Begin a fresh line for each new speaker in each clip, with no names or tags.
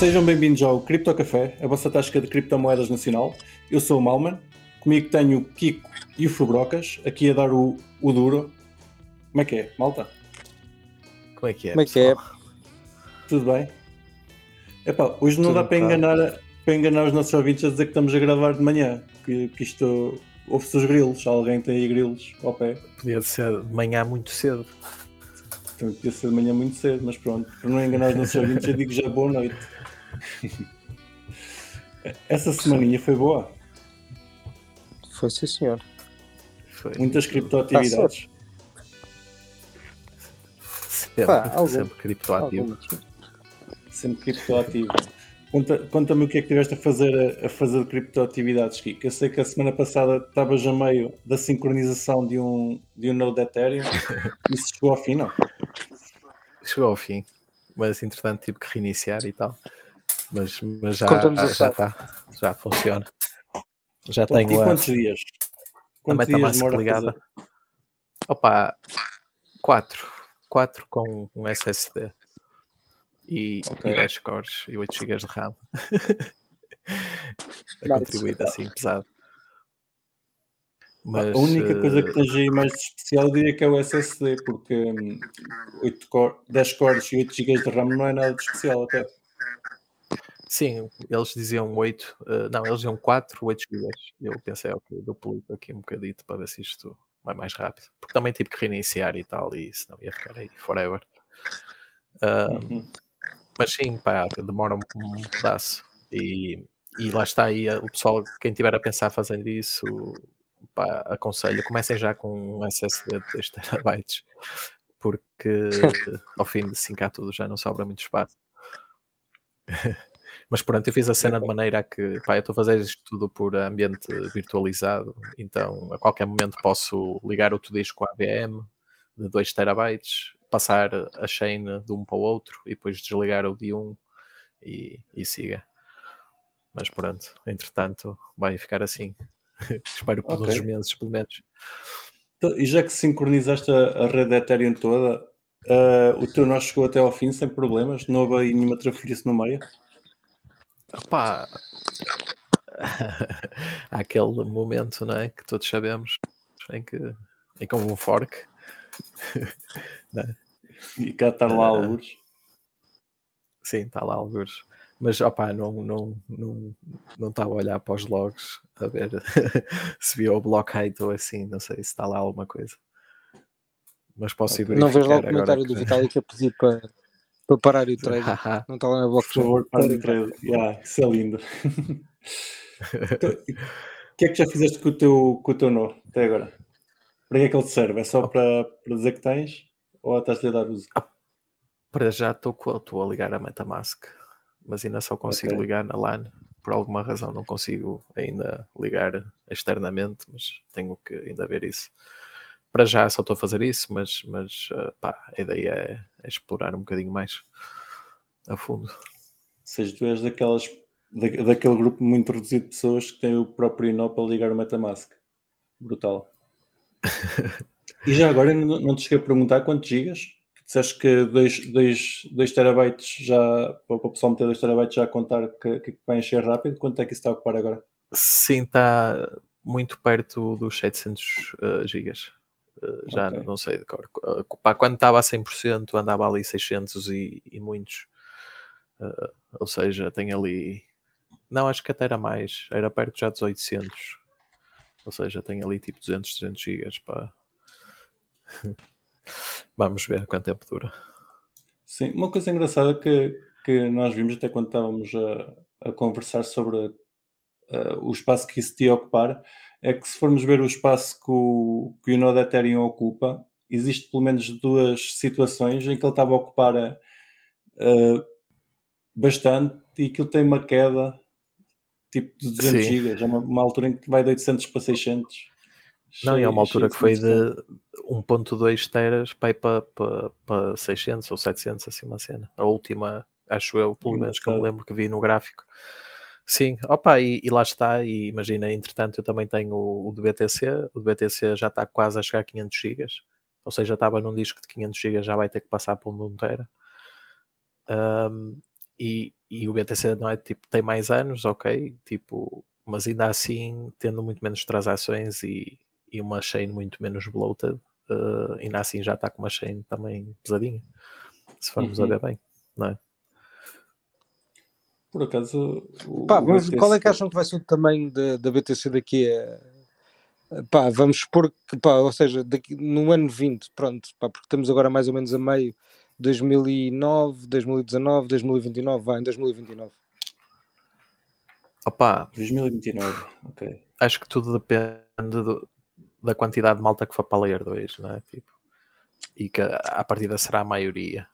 Sejam bem-vindos ao Cripto Café, a vossa tasca de criptomoedas nacional. Eu sou o Malman, comigo tenho o Kiko e o Fubrocas, aqui a dar o, o duro. Como é que é, malta?
Como é que é?
Como é que é?
Tudo bem? Epá, hoje não
Tudo
dá para
claro.
enganar, para enganar os nossos ouvintes a dizer que estamos a gravar de manhã, que, que isto ouve-se os grilos, alguém tem aí grilos ao pé.
Podia ser de manhã muito cedo.
Então podia ser de manhã muito cedo, mas pronto, para não enganar os nossos ouvintes, eu digo já boa noite. Essa semaninha foi boa,
Foi sim, senhor.
Foi
muitas criptoatividades.
sempre,
Pá, algum-
sempre criptoativo.
Sempre criptoativo. Conta- Conta-me o que é que tiveste a fazer a, a fazer de criptoatividades, Kiko. Eu sei que a semana passada estavas a meio da sincronização de um, de um node Ethereum. Isso chegou ao fim, não?
Chegou ao fim, mas entretanto tive que reiniciar e tal. Mas, mas já, já está, já funciona. Já
E
tenho a,
quantos dias?
a
Quantos dias demora a
ligada.
fazer?
Opa, 4. 4 com um SSD. E,
Ok.
e 10 cores e 8 GB de RAM. a
Nice.
contribuir assim pesado. Mas,
a única coisa que
eh,
tens aí mais de especial eu diria que é o SSD, porque hum, 8 cor, 10 cores e 8 GB de RAM não é nada de especial até.
Sim, eles diziam 8, eh, não, eles diziam 4, 8 GB. Eu pensei, ok, duplico aqui um bocadito para ver se isto vai mais rápido. Porque também tive que reiniciar e tal, e senão ia ficar aí forever. Ah,
Uhum.
mas sim, pá, demora um, um pedaço. E, e lá está aí, eh, o pessoal, quem estiver a pensar fazendo isso, pá, aconselho, comecem já com um SSD de 2 terabytes, porque ao fim de 5 a tudo já não sobra muito espaço. Mas pronto, eu fiz a cena de maneira a que pá, eu estou a fazer isto tudo por ambiente virtualizado, então a qualquer momento posso ligar o Tudisco AVM de 2 terabytes, passar a chain de um para o outro e depois desligar o de um e, e siga. Mas pronto, entretanto vai ficar assim. Espero por
Ok.
uns meses, pelo menos.
Então, E já que sincronizaste a, a rede Ethereum toda, ah, o teu nó chegou até ao fim sem problemas? Não houve aí nenhuma trafelice no meio?
Há aquele momento, não é? Que todos sabemos em que, em que houve um fork.
E cá estar lá alguns.
Sim, está lá alguns. Mas opá, não não não não estava a olhar para os logs a ver se via o block height ou assim, não sei se está lá alguma coisa. Mas posso ir
Não vês lá o comentário do
que-
Vitalik a pedir para, para parar o.
Haha.
Não está lá na
Por
blockchain.
favor, para de trade. Yeah, isso é lindo. Então, O que é que já fizeste com o teu, com o teu nó até agora? Para que é que ele te serve? É só para, para dizer que tens? Ou estás-lhe a dar uso?
Para já estou a ligar a MetaMask, mas ainda só consigo
Ok.
ligar na LAN. Por alguma razão não consigo ainda ligar externamente, mas tenho que ainda ver isso. Para já só estou a fazer isso, mas, mas ah, pá, a ideia é, é explorar um bocadinho mais a fundo.
Ou seja, tu és daquelas, da, daquele grupo muito reduzido de pessoas que têm o próprio nó para ligar o Metamask. Brutal. E já agora não, não te cheguei a perguntar quantos gigas? Disseste que 2 terabytes já, para o pessoal meter 2 terabytes já a contar que, que vai encher rápido, quanto é que isso está a ocupar agora?
Sim, está muito perto dos 700 ah, gigas. Ah, já
Ok.
não sei de cor. Pá, quando estava a 100% andava ali 600 e, e muitos. Ah, ou seja, tem ali. Não, acho que até era mais. Era perto já dos 800. Ou seja, tem ali tipo 200, 300 gigas. Pá. Vamos ver quanto tempo dura.
Sim, uma coisa engraçada que, que nós vimos até quando estávamos a, a conversar sobre eh, o espaço que isso te ia ocupar é que se formos ver o espaço que o, que o Node Ethereum ocupa, existe pelo menos duas situações em que ele estava a ocupar eh, bastante e aquilo tem uma queda tipo de 200
Sim.
gigas, é uma, uma altura em que vai de 800 para 600.
Não, e é uma altura que foi de 1.2 teras para para, para, para 600 ou 700, assim uma cena. A última, acho eu, pelo menos que eu me lembro que vi no gráfico. Sim, opa, e, e lá está, e imagina, entretanto eu também tenho o, o de BTC, o de BTC já está quase a chegar a 500 gigas, ou seja, estava num disco de 500 gigas, já vai ter que passar para um de 1 tera. Ahm, e, e o BTC não é tipo, tem mais anos, ok, tipo, mas ainda assim, tendo muito menos transações e, e uma chain muito menos bloated, uh, ainda assim já está com uma chain também pesadinha, se formos
Uhum.
a ver bem, não é?
Por acaso, o,
Pá,
o
mas
BTC
qual é que acham que vai ser o tamanho da, da BTC daqui a. Pá, vamos supor que, pá, ou seja, daqui, no ano 20, pronto, pá, porque estamos agora mais ou menos a meio 2009, 2019, 2029, vai em 2029.
Opa,
2029, ok.
acho que tudo depende do- da quantidade de malta que for para a Layer 2, não é? Tipo, e que a a partida será a maioria.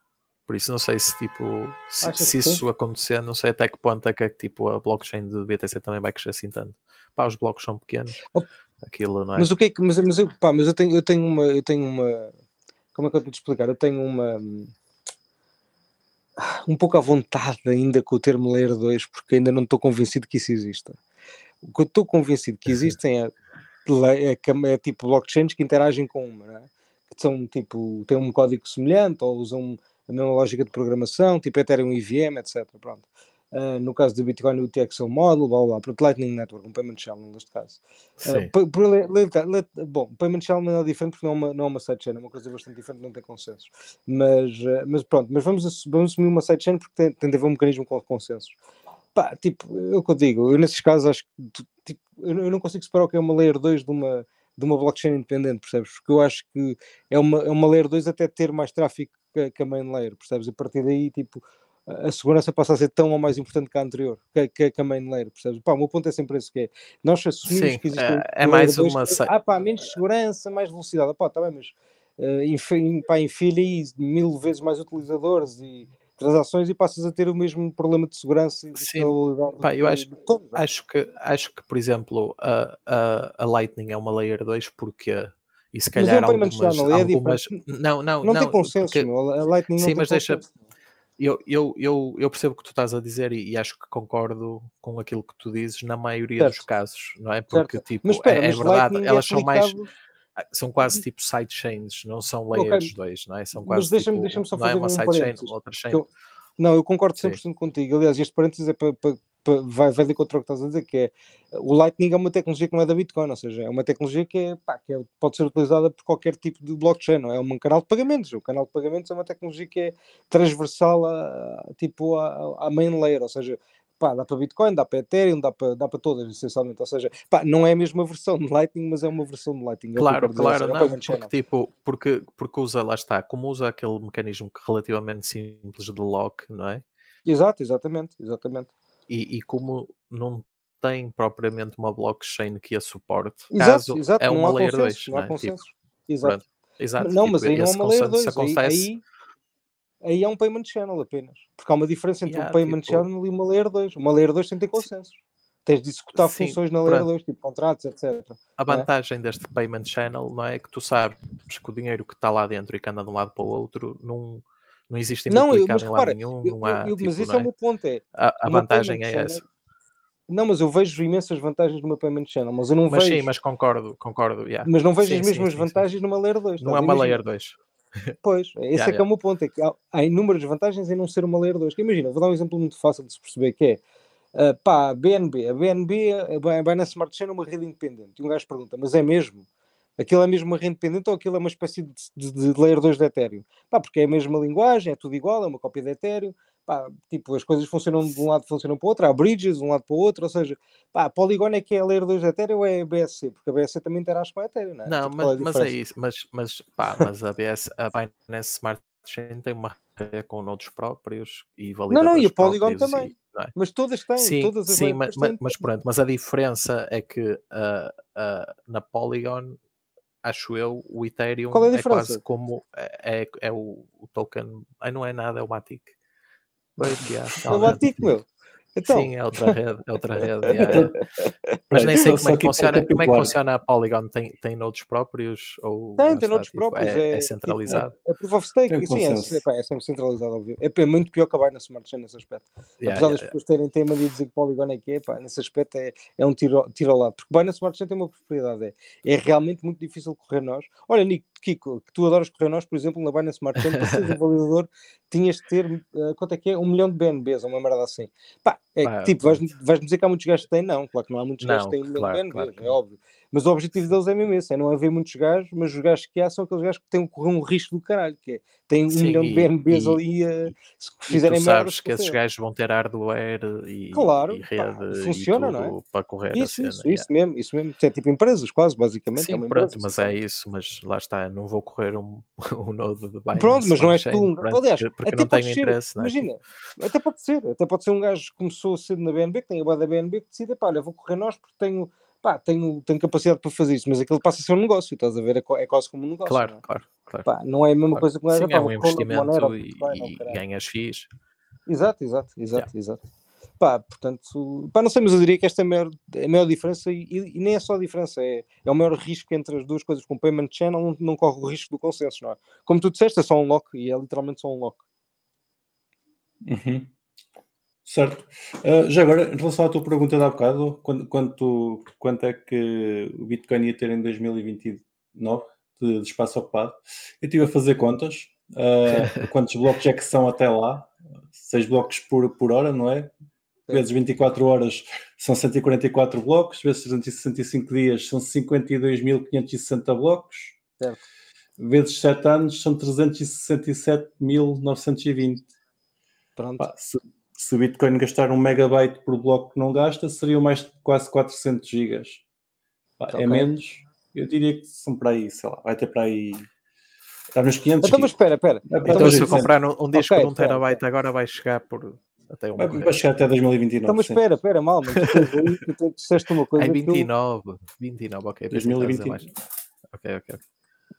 Por isso não sei se tipo se, se isso acontecer, não sei até que ponto é que tipo, a blockchain do BTC também vai crescer assim tanto. Pá, os blocos são pequenos.
Oh,
Aquilo não é?
Mas o que é que. Mas, mas, eu, pá, mas eu, tenho, eu tenho uma. Eu tenho uma. Como é que eu de explicar? Eu tenho uma. Um pouco à vontade ainda com o termo Layer 2, porque ainda não estou convencido que isso exista. O que eu estou convencido que existem é, é, é tipo blockchains que interagem com uma, não é? que são tipo, têm um código semelhante ou usam a mesma lógica de programação, tipo Ethereum EVM, etc. Pronto. Ah, no caso do Bitcoin, o TXL Model, blá blá blá, pronto, Lightning Network, um payment channel neste caso.
Sim.
Uh, pa- por le- le- le- bom, Payment Channel não é diferente porque não é uma, não é uma sidechain, é uma coisa bastante diferente, não tem consensos. Mas, uh, mas pronto, mas vamos, vamos assumir uma sidechain porque tem, tem de haver um mecanismo com consensos. Pá, tipo, é o que eu digo, eu nesses casos acho que tipo, eu, não- eu não consigo separar o que é uma layer 2 de uma, de uma blockchain independente, percebes? Porque eu acho que é uma, é uma layer 2 até ter mais tráfego que, que a main layer, percebes? E a partir daí, tipo, a segurança passa a ser tão ou mais importante que a anterior, que, que, que a main layer, percebes? Pá, o meu ponto é sempre esse que é, nós assumimos
Sim,
que existe
é- é mais
layer 2
uma sa-
Ah pá, menos segurança, mais velocidade, pá, tá bem, mas uh, enfi- pá, enfia aí mil vezes mais utilizadores e transações e passas a ter o mesmo problema de segurança e de
Sim, pá, eu acho-
é?
Acho que, acho que, por exemplo, a, a, a Lightning é uma Layer 2 porque e se
Mas é
calhar
um
algumas,
channel, é
algumas não, não,
Não,
não,
tem consenso, meu. A Lightning não
Sim, mas deixa- eu, eu, eu, eu percebo o que tu estás a dizer e, e acho que concordo com aquilo que tu dizes na maioria dos
Certo.
casos, não é? Porque
Certo.
tipo,
Mas espera,
é, é
mas
verdade,
Lightning
elas
é
são mais
aplicado-
são quase tipo sidechains, não são layers 2, não é? São
mas
quase
deixa-me-
tipo,
deixa-me só
não é
fazer
uma
um
sidechain, outra chain.
que eu- Não, eu concordo
Sim.
100% contigo. Aliás, este parênteses é para- para- vai, vai de contra o que estás a dizer, que é o Lightning é uma tecnologia que não é da Bitcoin, ou seja, é uma tecnologia que, é, pá, que é- pode ser utilizada por qualquer tipo de blockchain, não é? É um canal de pagamentos. O canal de pagamentos é uma tecnologia que é transversal a, tipo, à, main layer, ou seja, pá, dá para Bitcoin, dá para Ethereum, dá para, dá para todas, essencialmente. Ou seja, pá, não é a mesma versão de Lightning, mas é uma versão de Lightning. é
Claro, claro,
é
não, porque tipo, porque, porque usa, lá está, como usa aquele mecanismo relativamente simples de lock, não é?
Exato, exatamente, exatamente.
E, e como não tem propriamente uma blockchain que a suporte,
Exato,
caso
exato,
é uma layer
consenso,
2,
não
é? Tipo,
consenso. Exato.
pronto, exato,
Não,
tipo,
mas aí não é uma layer
consenso
2, aí, aí, é um payment channel apenas. Porque há uma diferença entre
Yeah,
um payment
tipo-
channel e uma layer 2. Uma layer 2 tem que ter consenso. Tens de executar
Sim,
funções na layer
pronto.
2, tipo contratos, etc.
A
é?
vantagem deste payment channel não é que tu sabes que o dinheiro que está lá dentro e que anda de um lado para o outro não, não existe
Não, eu,
duplicado
mas
em lado nenhum,
eu-
não há,
eu- eu- mas
tipo,
esse
não
é o meu ponto. É,
A, a vantagem é essa.
Não, mas eu vejo imensas vantagens numa payment channel, mas eu não
Mas
vejo.
sim, mas concordo, concordo, yeah.
mas não vejo
Sim,
as
sim,
mesmas
sim, sim.
vantagens numa layer 2.
Não é uma layer 2.
Pois, esse
Yeah,
é que é
yeah.
o meu ponto. É que há, há inúmeras vantagens em não ser uma layer 2. Que imagina, vou dar um exemplo muito fácil de se perceber que é ah, pá, BNB. A BNB, a Bi- a Binance Smart Chain é uma rede independente. E um gajo pergunta, mas é mesmo? Aquilo é mesmo uma rede independente ou aquilo é uma espécie de, de, de layer 2 de Ethereum? Pá, porque é a mesma linguagem, é tudo igual, é uma cópia de Ethereum. Pá, tipo, as coisas funcionam de um lado, funcionam para o outro, há bridges de um lado para o outro, ou seja, pá, a Polygon é que é a layer 2 de Ethereum ou é a BSC? Porque a BSC também interage com a Ethereum, não é?
Não,
Tipo, qual
mas,
a
mas é isso. Mas, mas, pá, mas a, BS, a Binance Smart Chain tem uma rede com nodos próprios e
Não, não, e
validadores
a Polygon também.
e- é?
Mas todas têm,
Sim,
todas as
sim mas,
2 têm.
mas pronto, mas a diferença é que ah, ah, na Polygon, acho eu, o Ethereum
Qual é a
é
diferença?
quase como é, é, é o, o token. Ai, não é nada, é o Matic. Pois, yeah,
É o. Batic, meu. Então,
Sim, é outra rede, é outra rede. yeah. Mas nem sei
Só-
como é que
que
funciona. Como é que funciona a Polygon? Tem, tem nodes próprios? Ou
Tem,
lá
tem noutros
tipo,
próprios.
É,
É,
é centralizado.
Tipo, é proof of stake. Sim, é, é, é sempre centralizado, óbvio. É, pá, é muito pior que a Binance Smart Chain nesse aspecto.
Yeah,
Apesar das
yeah,
pessoas terem tema de dizer que Polygon é que é, pá, nesse aspecto é, é um tiro, ao- tiro ao lado. Porque Binance Smart Chain tem uma propriedade, é, é realmente muito difícil correr nós. Olha, Nico, Kiko, que tu adoras correr nós, por exemplo, na Binance Smart Chain, para seres um validador, tinhas de ter, eh, quanto é que é? Um milhão de BNBs, ou uma merda assim. Pá, é que,
Pá,
tipo, vais-me vais dizer que há muitos gajos que têm? Não, claro que não há muitos gajos
Não,
que têm
claro, claro que
é óbvio. Mas o objetivo deles é mesmo esse, é não haver muitos gajos, mas os gajos que há são aqueles gajos que têm correr um risco do caralho, que é, têm um
Sim,
milhão de BNBs
e-
ali a, se fizerem merda.
sabes que esses gajos vão ter hardware e,
Claro,
e
pá,
rede
funciona,
e
não é?
para correr
Isso,
a cena.
isso,
yeah.
isso mesmo, isso mesmo. É tipo empresas, quase, basicamente. é
Sim,
uma
pronto,
empresa,
mas é isso, mas lá está, não vou correr um, um node de Binance
Pronto, mas não és tu.
Pronto,
Aliás,
porque,
até
não tenho
ser,
interesse, não é?
imagina, até pode ser, até pode ser um gajo que começou cedo na BNB, que tem a boa da BNB, que decide, pá, olha, vou correr nós porque tenho, pá, tenho, tenho capacidade para fazer isso, mas aquilo passa a ser um negócio, estás a ver? É, é quase como um negócio.
Claro,
não é?
claro, claro.
Pá, não é a mesma
claro.
coisa que um gajo,
Sim,
pá,
é um
Monero
investimento
ou
e, e ganhas FIIs.
Exato, exato, exato, exato. Pá, portanto, pá, não sei, mas eu diria que esta é a maior, a maior diferença, e, e nem é só a diferença, é, é o maior risco entre as duas coisas. Com o Payment Channel não, não corre o risco do consenso, não é? Como tu disseste, é só um lock, e é literalmente só um lock.
Uhum. Certo. Ah, já agora, em relação à tua pergunta de há bocado, quanto, quanto, quanto é que o Bitcoin ia ter em 2029 de, de espaço ocupado? Eu estive a fazer contas. ah, quantos blocos é que são até lá? 6 blocos por, por hora, não é? Vezes 24 horas são 144 blocos, vezes 365 dias são 52.560 blocos,
Certo.
vezes 7 anos são 367.920.
Pronto.
Pá, se, se o Bitcoin gastar um megabyte por bloco que não gasta, seriam mais de quase 400 gigas. Pá,
Ok.
É menos, eu diria que são para aí, sei lá, vai ter para aí. Está nos 500
Então, mas espera, espera.
Então,
dois
se eu
800.
comprar um, um disco
Ok,
de um
espera,
terabyte agora vai chegar por até um
Vai, vai chegar até 2029.
Então, mas
sim.
espera, espera, mal, mas tu te- disseste uma coisa
Ai,
que eu-
29, 29, ok. pensei que estavas a dizer
2029.
mais. Ok, ok, ok.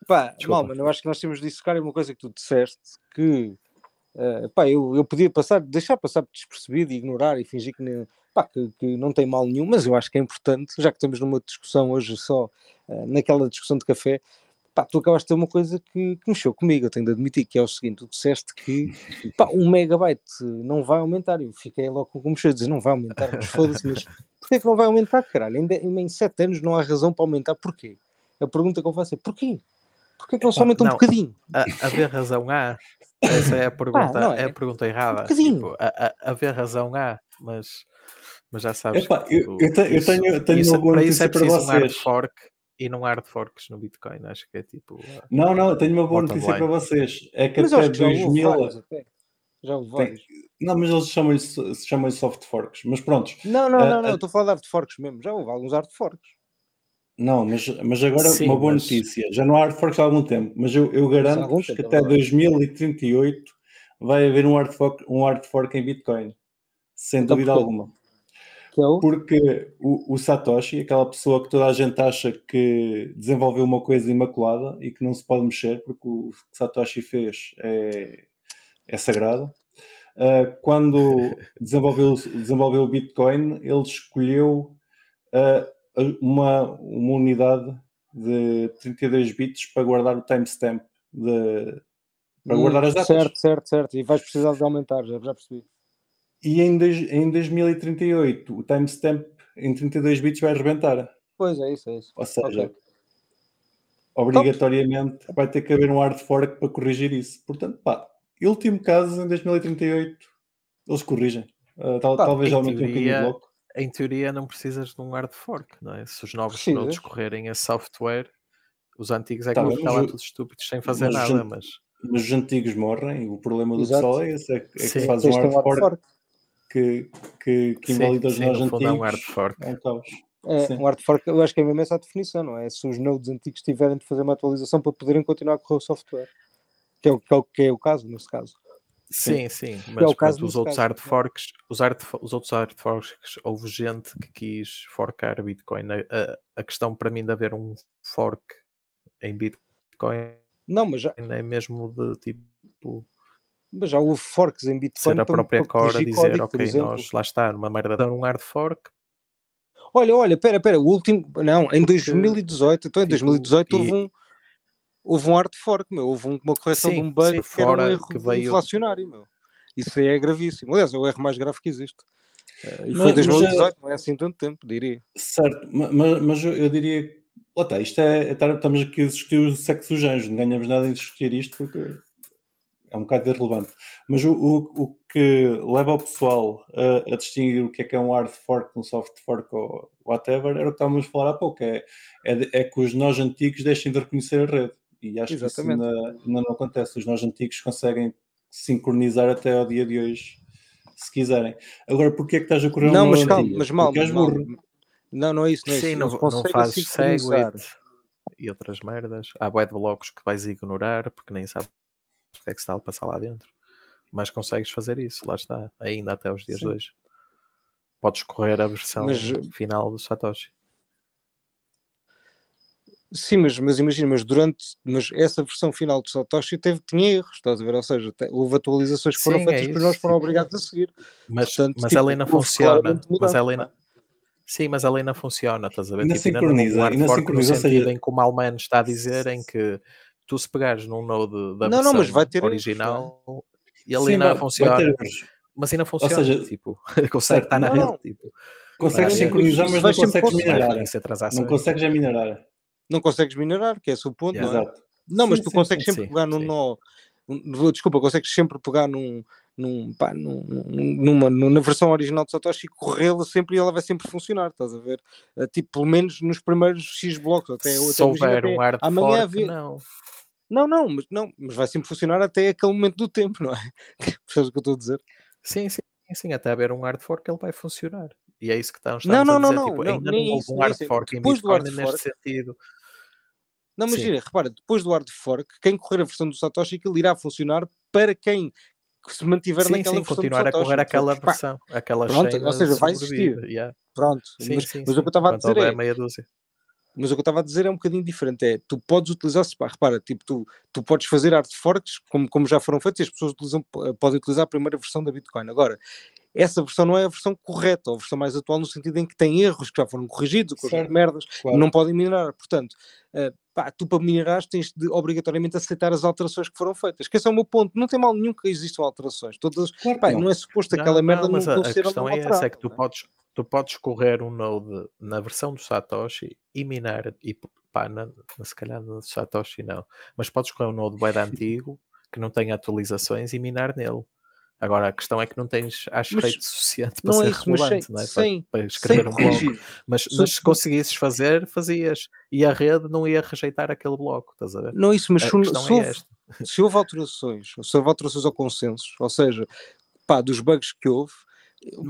Pá,
Desculpa.
mal, mano, eu acho que nós temos de dissecar uma coisa que tu disseste que eh, pá, eu, eu podia passar, deixar passar despercebido e ignorar e fingir que, nem- pá, que, que não tem mal nenhum, mas eu acho que é importante, já que estamos numa discussão hoje só eh, naquela discussão de café, pá, tu acabaste de ter uma coisa que, que mexeu comigo, eu tenho de admitir, que é o seguinte, tu disseste que pá, um megabyte não vai aumentar, eu fiquei logo com o mexer, dizer não vai aumentar, mas foda-se, mas porquê é que não vai aumentar, caralho? Ainda, em 7 anos não há razão para aumentar, porquê? A pergunta que eu faço é porquê? Porquê que não se aumenta um bocadinho?
A, haver razão há. Essa é a pergunta,
não é?
é a pergunta errada.
bocadinho.
Tipo, a, a, haver razão há, mas, mas já sabes.
Epá, eu-
tipo,
eu te- eu
isso-
tenho- eu tenho
isso-
uma boa
para isso é
notícia para
preciso um hard
vocês.
fork e não há hard forks no Bitcoin. Acho que é tipo.
Não, não, eu tenho uma boa notícia para vocês. É que
Mas
até
acho que já houve
2000.
vários até. Já vários.
Não, mas eles chamam-lhe se chamam soft forks. Mas pronto,
Não, não,
Ah,
não, não,
ah,
eu estou a falar de hard forks mesmo. Já houve alguns hard forks.
Não, mas, mas agora
Sim,
uma boa
mas-
notícia. Já não há hard forks há algum tempo, mas eu, eu garanto que até
é verdade.
2038 vai haver um hard fork, um hard fork em Bitcoin. Sem
Então
dúvida alguma.
É.
Porque o, o Satoshi, aquela pessoa que toda a gente acha que desenvolveu uma coisa imaculada e que não se pode mexer, porque o que Satoshi fez é, é sagrado. ah, quando desenvolveu, desenvolveu o Bitcoin, ele escolheu ah, uma, uma unidade de 32 bits para guardar o timestamp, de- para
Hum,
guardar as datas.
Certo, certo, certo. E vais precisar de aumentar, já, já percebi.
E em, dois- em 2038, o timestamp em 32 bits vai arrebentar.
Pois é, isso, é isso.
Ou seja,
Ok.
obrigatoriamente vai ter que haver um hard fork para corrigir isso. Portanto, pá, último caso em 2038, eles corrigem. Uh, tal-
Pá,
talvez
em
aumentem um bocadinho o bloco.
Em teoria, não precisas de um hard fork, não é? Se os novos
Precisas.
nodes correrem a software, os antigos é que
Tá
vão
bem,
ficar
mas
lá
o-
todos estúpidos sem fazer
mas
nada, mas
Mas os antigos morrem e o problema do
Exato.
pessoal é esse: é, que- é que
Sim.
se faz
Tens
um
de ter
hard fork que, que, que
sim,
invalida os
sim,
nós
no fundo é um hard
antigos.
fork.
É um caos.
É,
Sim.
um hard fork, eu acho que é mesmo essa a definição, não é? Se os nodes antigos tiverem de fazer uma atualização para poderem continuar a correr o software. Que é o que é o, que é o caso, nesse caso.
Sim, sim,
é
mas
o caso
os outros
caso,
hard
não é?
forks, os, fo- os outros hard forks, houve gente que quis forcar Bitcoin. A, a- a questão para mim de haver um fork em Bitcoin
Não, mas já.
é mesmo de tipo
Mas já houve forks em Bitcoin.
Ser a própria core a dizer, ok, nós lá está, numa merda de um hard fork.
Olha, olha, pera, pera, o último. Não, em 2018, então em 2018 tipo, houve um. Houve um hard fork, meu, houve uma correção sim, de um bug sim, que era um erro que veio... inflacionário, meu. Isso aí é gravíssimo. Aliás, é o erro mais grave que existe. Uh, e foi em 2018, não é assim tanto tempo, diria.
Certo, mas, mas eu diria. Lá está, isto é, é. Estamos aqui a discutir o sexo dos anjos, não ganhamos nada em discutir isto porque é um bocado irrelevante. Mas o, o, o que leva o pessoal a, a, distinguir o que é que é um hard fork, um soft fork ou whatever, era o que estávamos a falar há pouco, é, é, é que os nós antigos deixem de reconhecer a rede. E acho Exatamente. que isso ainda, ainda, não acontece. Os nós antigos conseguem sincronizar até ao dia de hoje, se quiserem. Agora, porquê é que estás a correr
Não, mas calma, mas mal, mas mal. Não, não é isso, não é
Sim,
isso.
não, não, não fazes segwit e outras merdas. Há web blocos que vais ignorar porque nem sabes o que é que está a passar lá dentro. Mas consegues fazer isso, lá está, ainda até os dias Sim. de hoje. Podes correr a versão mas, final do Satoshi.
Sim, mas, mas imagina, mas durante mas essa versão final do Satoshi teve, tinha erros, estás a ver? Ou seja, houve atualizações que foram Sim, feitas é que nós foram obrigados a seguir.
Mas, Portanto, mas tipo, a lei não funciona. Mas a lei não... Sim, mas a lei não funciona, estás a ver?
Ainda tipo, sincroniza, ainda, ainda sincroniza,
no sentido em que o Malman está a dizer em que tu se pegares num node da
não, não, mas vai ter
original erros, e ele ainda funciona. Mas ainda funciona, Ou seja, tipo, consegue estar na rede, tipo.
Consegues sincronizar, mas não consegues minerar. Não consegues minerar.
Não consegues minerar, que é esse o ponto, yeah. não é? Exato. Não, mas sim, tu consegues sim, sempre sim, pegar num nó. Desculpa, consegues sempre pegar num, num, pá, num, numa, na versão original de Satoshi e corrê-la sempre e ela vai sempre funcionar, estás a ver? Uh, tipo, pelo menos nos primeiros X blocos. Até,
Se houver um hard amanhã fork, não.
Não, não, mas, não, mas vai sempre funcionar até aquele momento do tempo, não é? Percebes o que eu estou a dizer?
Sim, sim, sim, até haver um hard fork ele vai funcionar. E é isso que estamos,
estamos
não,
não,
a dizer.
Não,
tipo,
não,
ainda não houve um hard fork em Bitcoin neste sentido.
Não, mas gira, repara, depois do hard fork, quem correr a versão do Satoshi, aquilo irá funcionar para quem se mantiver
sim,
naquela
sim,
versão
continuar a correr aquela versão, aquela
Pronto, ou seja, vai existir.
Yeah.
Pronto,
sim,
mas,
sim,
mas sim. o que eu estava a dizer é,
meia dúzia.
Mas o que eu estava a dizer é um bocadinho diferente. É, tu podes utilizar, repara, tipo, tu, tu podes fazer art forks, como, como já foram feitos, e as pessoas utilizam, podem utilizar a primeira versão da Bitcoin. Agora, essa versão não é a versão correta, ou a versão mais atual, no sentido em que tem erros que já foram corrigidos, coisas de merdas, claro. não podem minerar. Portanto, uh, pá, tu para minerar tens de obrigatoriamente aceitar as alterações que foram feitas. Que esse é o meu ponto. Não tem mal nenhum que existam alterações. Todas, claro, pá, não. não. é suposto não, aquela merda não,
mas não a, a questão é essa, é que tu podes, tu podes correr um node na versão do Satoshi e minar, e pá, na, se calhar no Satoshi não, mas podes correr um node bem antigo que não tem atualizações e minar nele. Agora, a questão é que não tens, acho, mas rate suficiente para ser é relevante, não é? Sem, para, para, escrever um blog. Mas, mas se conseguisses fazer, fazias. E a rede não ia rejeitar aquele bloco, estás a ver?
Não, isso, mas se, se, é houve, se houve alterações, se houve alterações ao consenso, ou seja, pá, dos bugs que houve,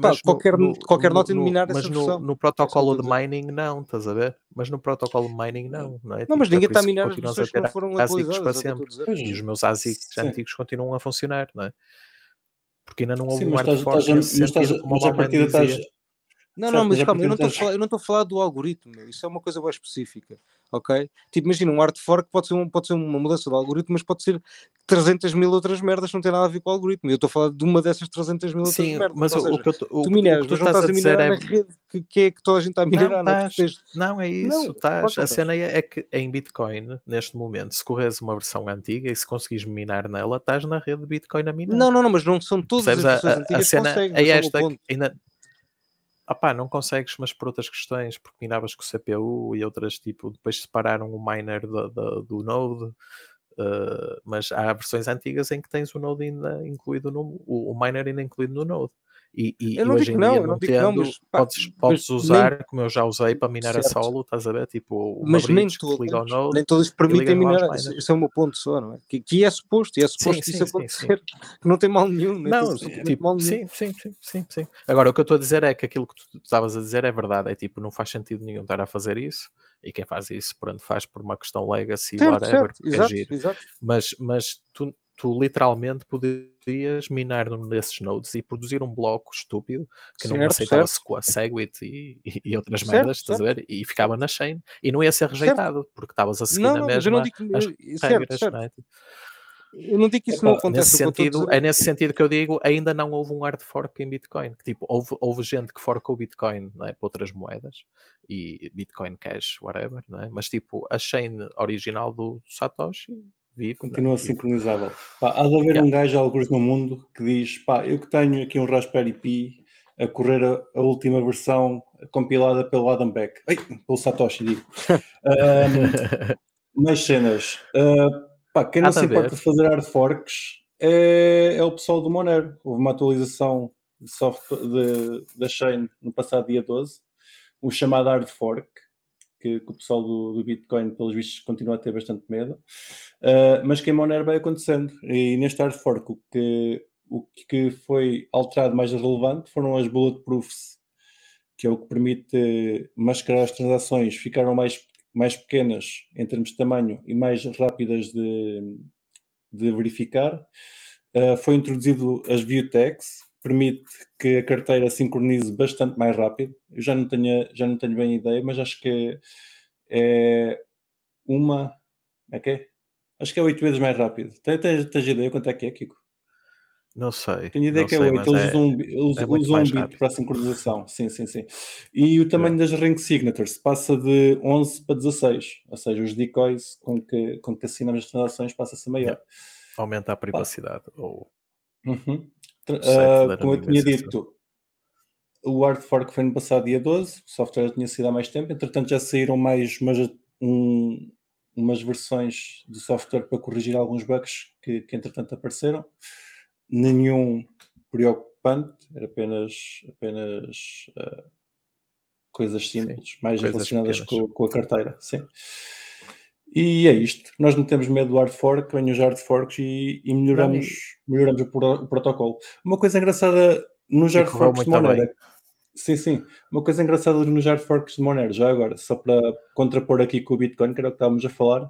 Pá, qualquer, no, qualquer nota no, eliminar
mas
essa
no, no protocolo de mining não, estás a ver? Mas no protocolo de mining não, não é?
Não, mas tipo, ninguém está a minar as versões que não foram atualizadas.
Para sempre. E os meus ASICs Sim. antigos continuam a funcionar, não é? Porque ainda não houve Sim, um hard fork mas estás, mas a partida estás,
não, não, mas calma, eu não estou a falar, eu não estou a falar do algoritmo, meu. isso é uma coisa mais específica, ok? Tipo, imagina, um hard fork pode ser, um, pode ser uma mudança do algoritmo, mas pode ser 300 mil outras merdas que não tem nada a ver com o algoritmo. Eu estou a falar de uma dessas 300 mil
Sim,
outras merdas.
mas o, seja, o que eu
o, tu mineras, o que tu não estás a minerar é... na rede que, que, é que toda a gente está a minerar.
Não, é? tás, não é isso, não, estás, a cena é, é que em Bitcoin, neste momento, se corres uma versão antiga e se conseguires minar nela, estás na rede de Bitcoin a minar.
Não, não, não, mas não são todas
Percebes
as versões
a,
antigas
a cena
conseguem,
é esta, ainda, ah pá, não consegues, mas por outras questões, porque minavas com o CPU e outras, tipo, depois separaram o miner do, do, do Node, uh, mas há versões antigas em que tens o Node ainda incluído no, o, o miner ainda incluído no Node. E, e,
eu não em dia,
não,
não tendo, não, mas,
pá, podes, podes mas usar, nem, como eu já usei, para minar certo. a solo, estás a ver? Tipo,
mas nem, todos, node, nem todos permitem minar. Esse é o meu ponto só, não é? Que, que é suposto, e é suposto sim, isso sim, acontecer, sim, que não tem mal nenhum.
Não, tipo, mal nenhum. Sim, sim, sim, sim, sim. Agora, o que eu estou a dizer é que aquilo que tu estavas a dizer é verdade. É tipo, não faz sentido nenhum estar a fazer isso. E quem faz isso, pronto, faz por uma questão legacy, certo, whatever, certo, é exato, exato. Mas, mas tu tu literalmente poderias minar num desses nodes e produzir um bloco estúpido que certo, não aceitava a Segwit e, e, e outras certo, merdas, estás a ver? E ficava na chain e não ia ser rejeitado porque estavas a seguir
não,
na
não,
mesma
não digo,
as
regras, certo,
é?
Eu não digo que isso não acontece.
Nesse sentido, é nesse sentido que eu digo, ainda não houve um hard fork em Bitcoin. Tipo, houve, houve gente que forcou Bitcoin é, para outras moedas e Bitcoin Cash, whatever, é? mas tipo, a chain original do Satoshi vive.
Continua é? sincronizável. Pá, há de haver yeah. um gajo, alguns no mundo, que diz: pá, eu que tenho aqui um Raspberry Pi a correr a, a última versão compilada pelo Adam Beck, Ei, pelo Satoshi, digo. um, mais cenas. Uh, pá, quem não se importa de fazer hard forks é, é, o pessoal do Monero. Houve uma atualização de software de, da Chain no passado dia 12, um chamado hard fork, que, que o pessoal do, do, Bitcoin, pelos vistos, continua a ter bastante medo. Uh, mas que em Monero vai acontecendo. E neste hard fork, o que, o que foi alterado mais relevante foram as bulletproofs, que é o que permite mascarar as transações, ficaram mais, mais pequenas em termos de tamanho e mais rápidas de, de verificar. Uh, foi introduzido as tags, permite que a carteira sincronize bastante mais rápido. Eu já não tenho, já não tenho bem ideia, mas acho que é uma. É que é? Acho que é oito vezes mais rápido. Tens, tens, tens ideia quanto é que é, Kiko?
Não sei.
Tenho ideia que é 8. Eles é, usam, eles é usam um bit para a sincronização. Sim, sim, sim. E o tamanho é. das ring signatures passa de 11 para 16. Ou seja, os decoys com que, com que assinamos as transações passa-se a maior. É.
Aumenta a privacidade. Ou...
Uhum. Uh, como eu tinha dito, o hard fork foi no passado dia 12. O software tinha sido há mais tempo. Entretanto, já saíram mais umas, um, umas versões do software para corrigir alguns bugs que, que entretanto apareceram nenhum preocupante, era apenas, apenas uh, coisas simples, sim, mais coisas relacionadas com, com, a carteira. Sim. E é isto. Nós não temos medo do hard fork, vem os hard forks e, e melhoramos, melhoramos o, o, protocolo. Uma coisa engraçada nos hard forks de Monero. Sim, sim. Uma coisa engraçada nos hard forks de Monero, já agora, só para contrapor aqui com o Bitcoin, que era o que estávamos a falar,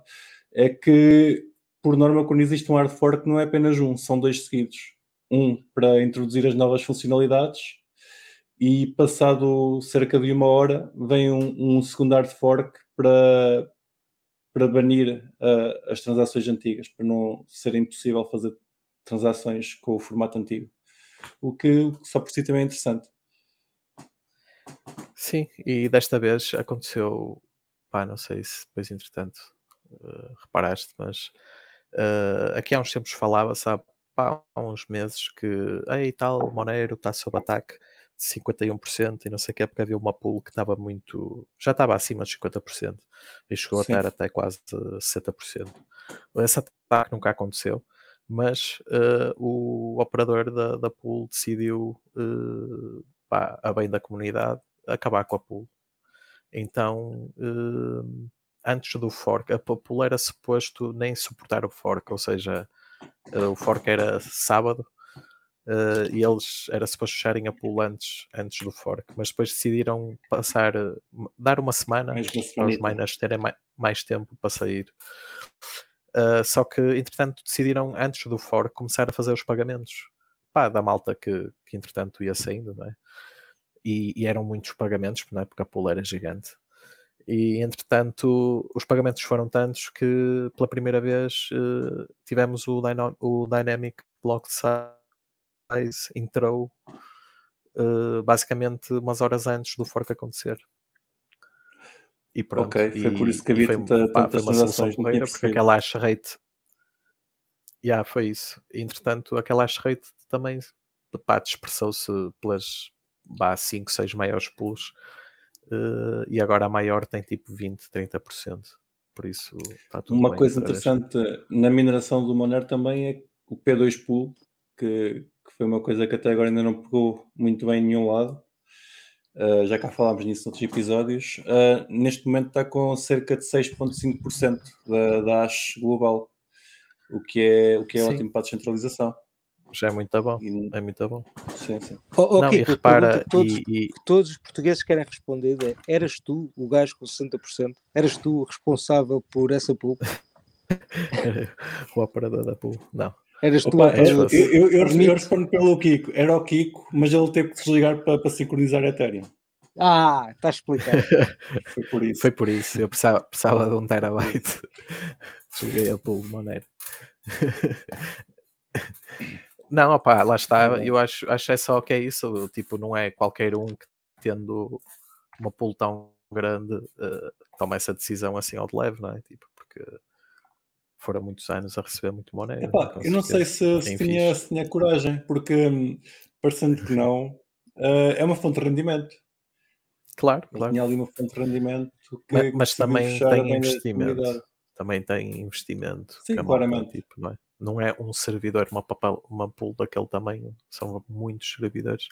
é que por norma, quando existe um hard fork, não é apenas um, são dois seguidos. Um para introduzir as novas funcionalidades e passado cerca de uma hora vem um, um segundo hard fork para, para banir uh, as transações antigas, para não ser impossível fazer transações com o formato antigo. O que só por si também é interessante.
Sim, e desta vez aconteceu, pá, não sei se depois entretanto uh, reparaste, mas Uh, aqui há uns tempos falava, sabe, pá, há uns meses que, ei, tal, Monero está sob ataque 51% e não sei o que, porque havia uma pool que estava muito, já estava acima de 50% e chegou Sim. a estar até quase 60%. Esse ataque nunca aconteceu, mas uh, o operador da, da pool decidiu, uh, pá, a bem da comunidade, acabar com a pool. Então, uh, antes do fork, a Popul era suposto nem suportar o fork, ou seja, o fork era sábado uh, e eles era suposto fecharem a pool antes, antes do fork, mas depois decidiram passar, dar uma semana para os miners terem mais, mais tempo para sair. Uh, só que, entretanto, decidiram antes do fork começar a fazer os pagamentos pá, da malta que, que entretanto ia saindo, não é? E, e eram muitos pagamentos, não é? porque a pool era gigante. E entretanto, os pagamentos foram tantos que pela primeira vez uh, tivemos o, Dyno o Dynamic Block Size entrou uh, basicamente umas horas antes do fork acontecer.
E pronto. Ok, foi por isso que havia foi, tanta, pá, tantas transações
correira, porque aquela hash rate. Yeah, foi isso. entretanto, aquela hash rate também dispersou-se pelas 5, 6 maiores pools uh, e agora a maior tem tipo 20, 30%. Por isso está tudo
Uma
bem,
coisa interessante na mineração do Monero também é o P2 Pool, que, foi uma coisa que até agora ainda não pegou muito bem em nenhum lado. Uh, já cá falámos nisso noutros episódios. Uh, neste momento está com cerca de 6,5% da, da hash global, o que é, o que é ótimo para a descentralização
já é muito bom. E... É muito bom.
Sim, sim.
Oh, oh, não, e repara, todos, e, e... todos os portugueses querem responder é, eras tu o gajo com 60%? Eras tu o responsável por essa pool?
o operador da pool, não.
Eras tu Opa,
eu, eu, eu, eu, respondo pelo Kiko, era o Kiko, mas ele teve que desligar para, para sincronizar a Ethereum.
Ah, está explicado.
Foi por isso.
Foi por isso. Eu precisava, precisava de um terabyte. Desliguei a pool de maneira. Não, opá, lá está. Eu acho, acho é só que é isso. Tipo, não é qualquer um que tendo uma pool tão grande uh, toma essa decisão assim ao de leve, não é? Tipo, porque foram muitos anos a receber muito Monero.
Epá, eu não sei se, se, tinha, se, tinha, coragem, porque hum, parecendo que não, uh, é uma fonte de rendimento.
Claro, claro.
Tinha ali uma fonte de rendimento que,
mas, mas também tem investimento. Também tem investimento.
Sim, claramente.
Tipo, não, é? não é um servidor, uma, papel, uma pool daquele tamanho, são muitos servidores.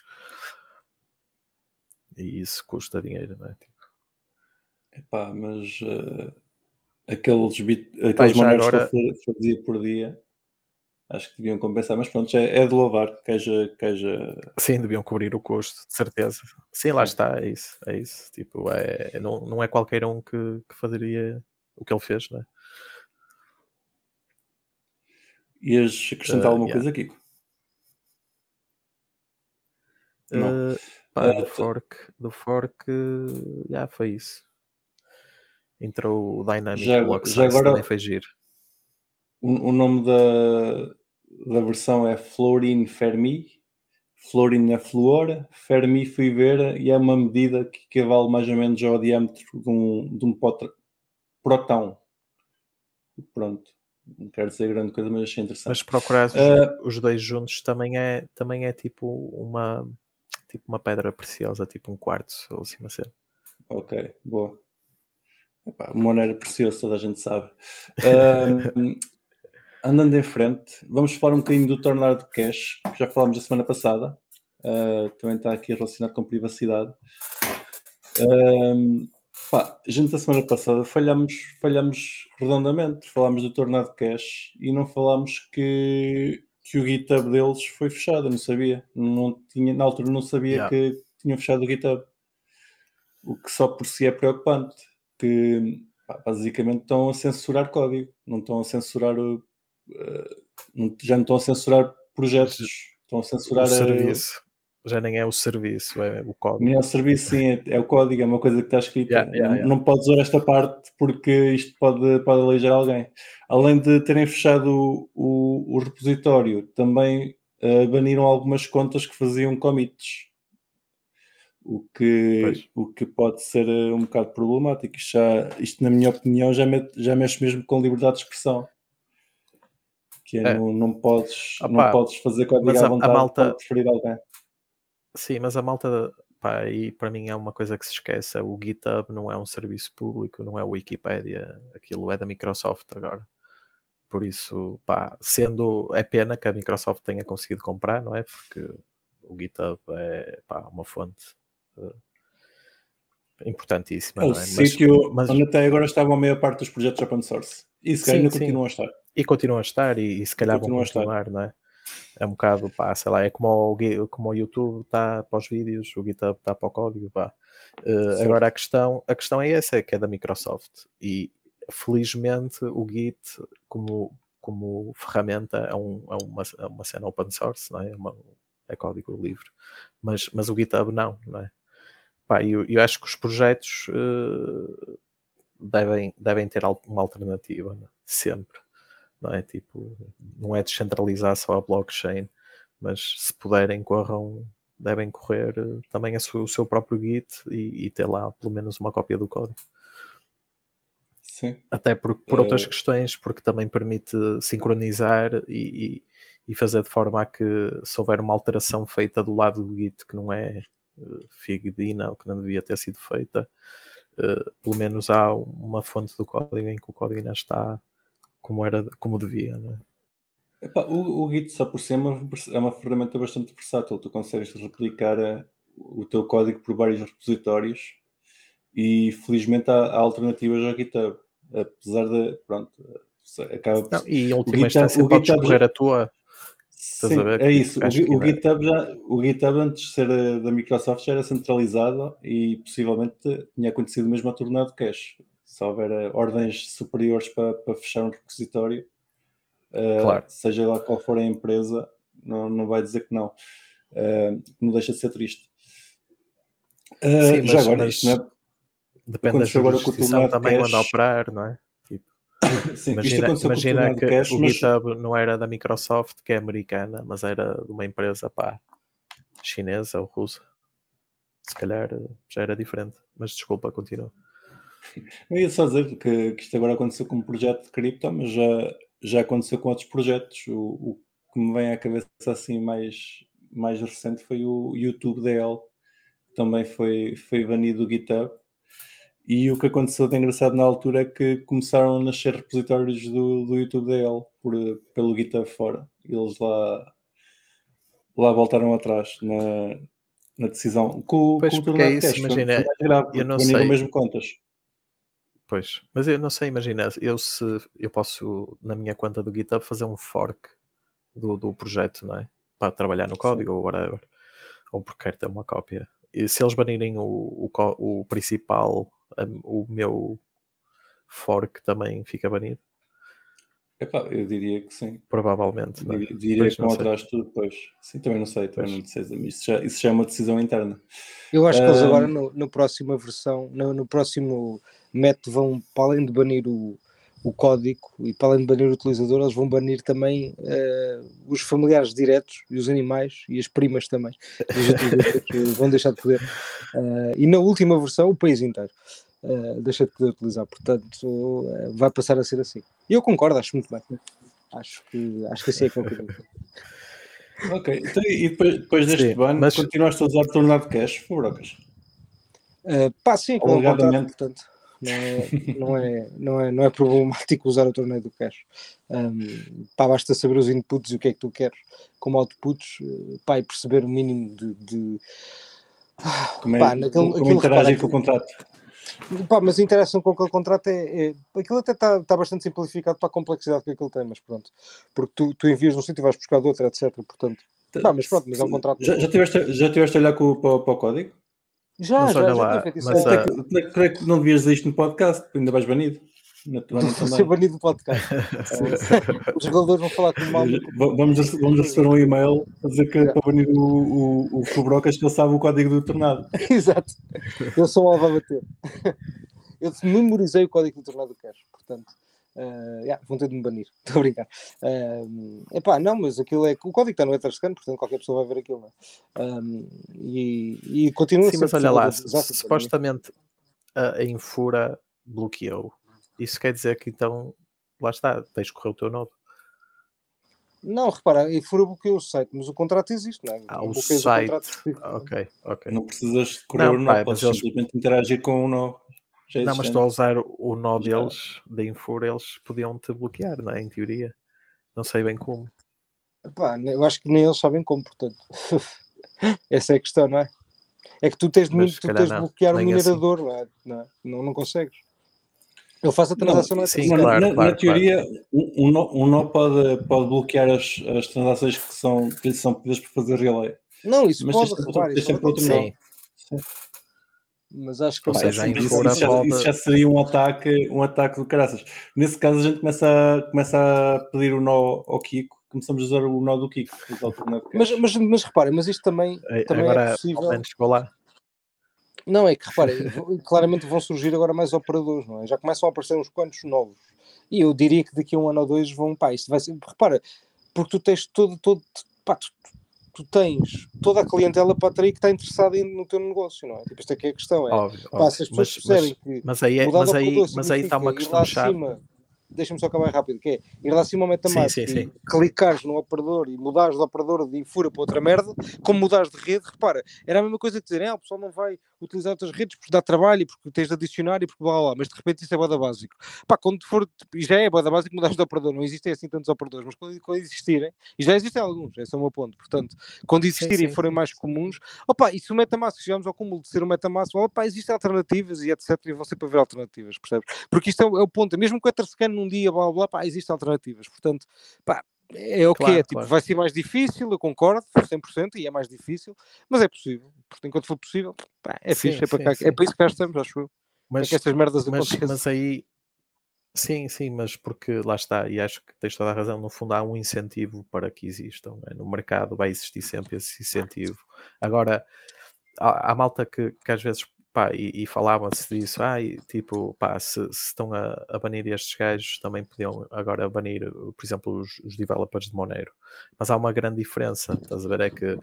E isso custa dinheiro, não é? Tipo...
Epá, mas uh, aqueles, bit, aqueles maneiros agora... que eu fazia por dia acho que deviam compensar, mas pronto, é, é de louvar que haja, que haja...
Sim, deviam cobrir o custo, de certeza. Sim, lá está, é isso, é isso. Tipo, é, não, não é qualquer um que, que faria o que ele fez, não é?
Ias acrescentar uh, alguma yeah. coisa, Kiko?
Uh, pá, uh, do fork, do fork, já foi isso. Entrou o Dynamic
já,
Block
já agora,
também foi giro.
O, o nome da, da versão é Florin Fermi. Florin é fluor, Fermi fui ver e é uma medida que equivale mais ou menos ao diâmetro de um, de um próton. Pronto, não quero dizer grande coisa, mas achei interessante.
Mas procurar uh, os dois juntos também é, também é tipo uma tipo uma pedra preciosa, tipo um quartzo ou assim assim.
Ok, boa. Epá, o Monero é precioso, toda a gente sabe. Andando em frente, vamos falar um bocadinho do Tornado de Cash, que já falámos a semana passada. Uh, também está aqui relacionado com privacidade. Uh, pá, a gente, a semana passada, falhamos, falhamos redondamente. Falámos do Tornado Cash e não falámos que, que o GitHub deles foi fechado. Eu não sabia. Não tinha, na altura, não sabia yeah. que tinham fechado o GitHub. O que só por si é preocupante. Que basicamente estão a censurar código, não estão a censurar o, já não estão a censurar projetos, estão a censurar o
serviço. Já nem é o serviço, é o código. Nem
é o serviço, sim, é, é o código, é uma coisa que está escrita. Yeah, yeah, yeah. Não podes usar esta parte porque isto pode, pode aleijar alguém. Além de terem fechado o, o, o repositório, também uh, baniram algumas contas que faziam commits. O que, o que pode ser eh, um bocado problemático. Isto, já, isto na minha opinião, já, já mexe mesmo com liberdade de expressão que é, é. Não, não, podes, Opa, não podes fazer código à vontade a malta... preferir alguém.
Sim, mas a malta, pá, e para mim é uma coisa que se esquece, o GitHub não é um serviço público, não é o Wikipedia, aquilo é da Microsoft agora. Por isso, pá, sendo, é pena que a Microsoft tenha conseguido comprar, não é? Porque o GitHub é, pá, uma fonte importantíssima.
É
o
é? sítio mas, onde até agora estavam a maior parte dos projetos open source. E se ainda continuam a estar.
E continuam a estar, e, e se calhar vão continuar, não é? É um bocado, pá, sei lá, é como o, como o YouTube está para os vídeos, o GitHub está para o código, pá. Uh, agora a questão, a questão é essa, que é da Microsoft. E felizmente o Git, como, como ferramenta, é, um, é, uma, é uma cena open source, não é? É, uma, é código livre. Mas, mas o GitHub não, não é? Pá, eu, eu acho que os projetos uh, devem, devem ter uma alternativa, é? sempre não é? Tipo, não é descentralizar só a blockchain, mas se puderem, corram, devem correr eh, também su, o seu próprio Git e, e, ter lá pelo menos uma cópia do código.
Sim.
Até por, por outras é... questões, porque também permite sincronizar e, e, e, fazer de forma a que se houver uma alteração feita do lado do Git que não é fidedigna ou que não devia ter sido feita, uh, pelo menos há uma fonte do código em que o código ainda está como, era, como devia. Né?
Epá, o, o Git só por si é uma, é uma ferramenta bastante versátil. Tu consegues replicar a, eh, o teu código por vários repositórios e felizmente há, há alternativas ao GitHub. Apesar de, pronto, acaba
por... Não, e em última instância podes GitHub correr a tua...
Sim, é isso. O, o, GitHub já, o GitHub antes de ser eh, da Microsoft já era centralizado e possivelmente tinha acontecido mesmo a tornado cache se houver uh, ordens superiores para, para fechar um repositório, uh, claro. seja lá qual for a empresa, não, não vai dizer que não. Uh, não deixa de ser triste.
Sim, já mas, agora, mas isto, não é? Depende da jurisdição também quando operar, não é?
Sim,
Imagina, que
cash,
o
mas
GitHub não era da Microsoft, que é americana, mas era de uma empresa pá, chinesa ou russa. Se calhar eh, já era diferente. Mas desculpa, continua.
eu ia só dizer que, que isto agora aconteceu com um projeto de cripto, mas já, já aconteceu com outros projetos. O, o que me vem à cabeça assim mais, mais recente foi o YouTube DL, que também foi, foi banido do GitHub. E o que aconteceu de engraçado na altura é que começaram a nascer repositórios do, do YouTube DL por, pelo GitHub fora. Eles lá, lá voltaram atrás na, na decisão. Com,
Pois,
com o
é isso, imagina,
grave,
eu não sei.
mesmo contas.
Pois, mas eu não sei, imagina, eu se eu posso na minha conta do GitHub fazer um fork do, do projeto, não é? Para trabalhar no código ou whatever, ou porque quero ter uma cópia. E se eles banirem o, o, o principal, o meu fork também fica banido?
Epá, eu diria que sim.
Provavelmente, não é?
Diria, diria
Pois,
que
não
vão
sei.
atrás de tudo depois. Sim, também não sei, também
Pois.
não sei. Isso já, isso já é uma decisão interna.
Eu acho que eles agora no, no próxima versão, no, no próximo método vão, para além de banir o, o código e para além de banir o utilizador, eles vão banir também eh, os familiares diretos e os animais e as primas também. Vão deixar de poder. Eh, e na última versão, o país inteiro eh, deixa de poder utilizar. Portanto, eh, vai passar a ser assim. E eu concordo, acho muito bem. Acho que, acho que assim é.
Ok, então, e depois, depois deste
Sim,
ban,
mas-
continuaste a usar Tornado Cash, Brocas?
Uh, pá, sim, com um
Alegadamente.
portanto, não é, não, é, não, é, não é problemático usar o torneio do cash. Um, pá, basta saber os inputs e o que é que tu queres como outputs, pá, e perceber o mínimo de. de-
Como, é,
Pá, naquele-
como
aquilo,
interagir
repara,
com o contrato?
Pá, mas a interação com aquele contrato é. é aquilo até está tá bastante simplificado para a complexidade que aquilo tem, mas pronto. Porque tu, tu envias num sítio e vais buscar de outro, etc. Portanto, pá, mas pronto, mas é um contrato.
Já, já, tiveste, já tiveste a olhar com, para, o- para o código?
Já,
Mas
já, já
lá,
tinha feito isso.
mas,
que creio que não devias dizer isto no podcast, ainda vais banido. Na tua
Vou
também.
ser banido do podcast. Os reguladores vão falar com o mal.
Vamos, vamos receber um e-mail a dizer que é para banir o, o, o, o Brocas que ele sabe o código do tornado.
Exato. Eu sou um alvo a bater. Eu memorizei o código do tornado do cash, portanto, eh, yeah, vão ter de me banir. Estou a brincar. Uh, epá, não, mas aquilo é. O código está no Etherscan, portanto qualquer pessoa vai ver aquilo. Não é? Um, e, e continua
Sim,
a ser
mas olha lá, supostamente a, a Infura bloqueou. Isso quer dizer que então, lá está, tens de correr o teu nodo.
Não, repara, e fura bloqueou o site, mas o contrato existe, não é?
Ah, o site.
específico.
Ok, ok.
Não precisas de correr
Não,
o nó,
pai,
podes
mas eles-
simplesmente interagir com o nó. Já
Não, mas estou a usar o nó deles, da Infura, eles podiam te bloquear, não é? Em teoria. Não sei bem como.
Epá, eu acho que nem eles sabem como, portanto. Essa é a questão, não é? É que tu tens de, tu tens de bloquear o
nem assim.
minerador, não é? Não, é? não, não consegues. Ele faz a
Não,
transação na
sim,
Não,
claro,
na, na
claro,
teoria, um, um nó, um nó pode, pode bloquear as, as transações que, são, que lhe são pedidas para fazer relay.
Não, isso
Mas
pode,
tens sempre
repara,
outro- sempre outro
acontecer,
Sim,
mas acho que
Ou seja,
assim,
Isso, isso já,
pode-
isso já seria um ataque, um ataque do caraças. Nesse caso, a gente começa a, começa a pedir o nó ao Kiko. Começamos a usar o nó do Kiko.
mas, mas, mas reparem, mas isto também,
Eh,
também é
agora
possível.
ao menos chegou lá.
Não, é que reparem, claramente vão surgir agora mais operadores, não é? Já começam a aparecer uns quantos novos. E eu diria que daqui a um ano ou dois vão, pá, isto vai ser. Repara, porque tu tens todo, todo pá, tu, tu tens toda a clientela para atrair que está interessada no teu negócio, não é? Tipo, isto aqui é a questão, é.
Óbvio,
Pá,
óbvio. Mas, mas,
que
mas aí, é- mas aí, mas aí está uma questão chave.
acima, deixa-me só acabar rápido, que é ir lá acima ao Metamask
Sim, sim, sim.
clicares no operador e mudares de operador de Infura para outra merda, como mudares de rede, repara, era a mesma coisa que dizerem, ah, o pessoal não vai utilizar outras redes porque dá trabalho e porque tens de adicionar e porque blá blá, mas de repente isso é boda básico. Pá, quando for, e já é boda básico mudares de operador, não existem assim tantos operadores, mas quando, quando existirem, e já existem alguns, esse é o meu ponto, portanto, quando existirem e forem mais comuns, opa, e se o Metamask chegamos ao cúmulo de ser o Metamask, opa, existem alternativas e etc, e vão sempre haver alternativas, percebes? Porque isto é, o- é o ponto, mesmo que o Etherscan num dia, blá blá, pá, existem alternativas, portanto, pá, é o que é, tipo, vai ser mais difícil, eu concordo, 100%, e é mais difícil, mas é possível, porque enquanto for possível, pá, é
Sim,
fixe, é para, cá, é para isso que cá estamos, acho eu, é
Mas,
que estas merdas
mas, mas aí sim, sim, mas porque lá está, e acho que tens toda a razão, no fundo há um incentivo para que existam, é? no mercado vai existir sempre esse incentivo. Agora, há, há malta que, que às vezes pá, e, e falava-se disso, ah, e, tipo, pá, se, se estão a, a, banir estes gajos, também podiam agora banir, por exemplo, os, os, developers de Monero. Mas há uma grande diferença, estás a ver? É que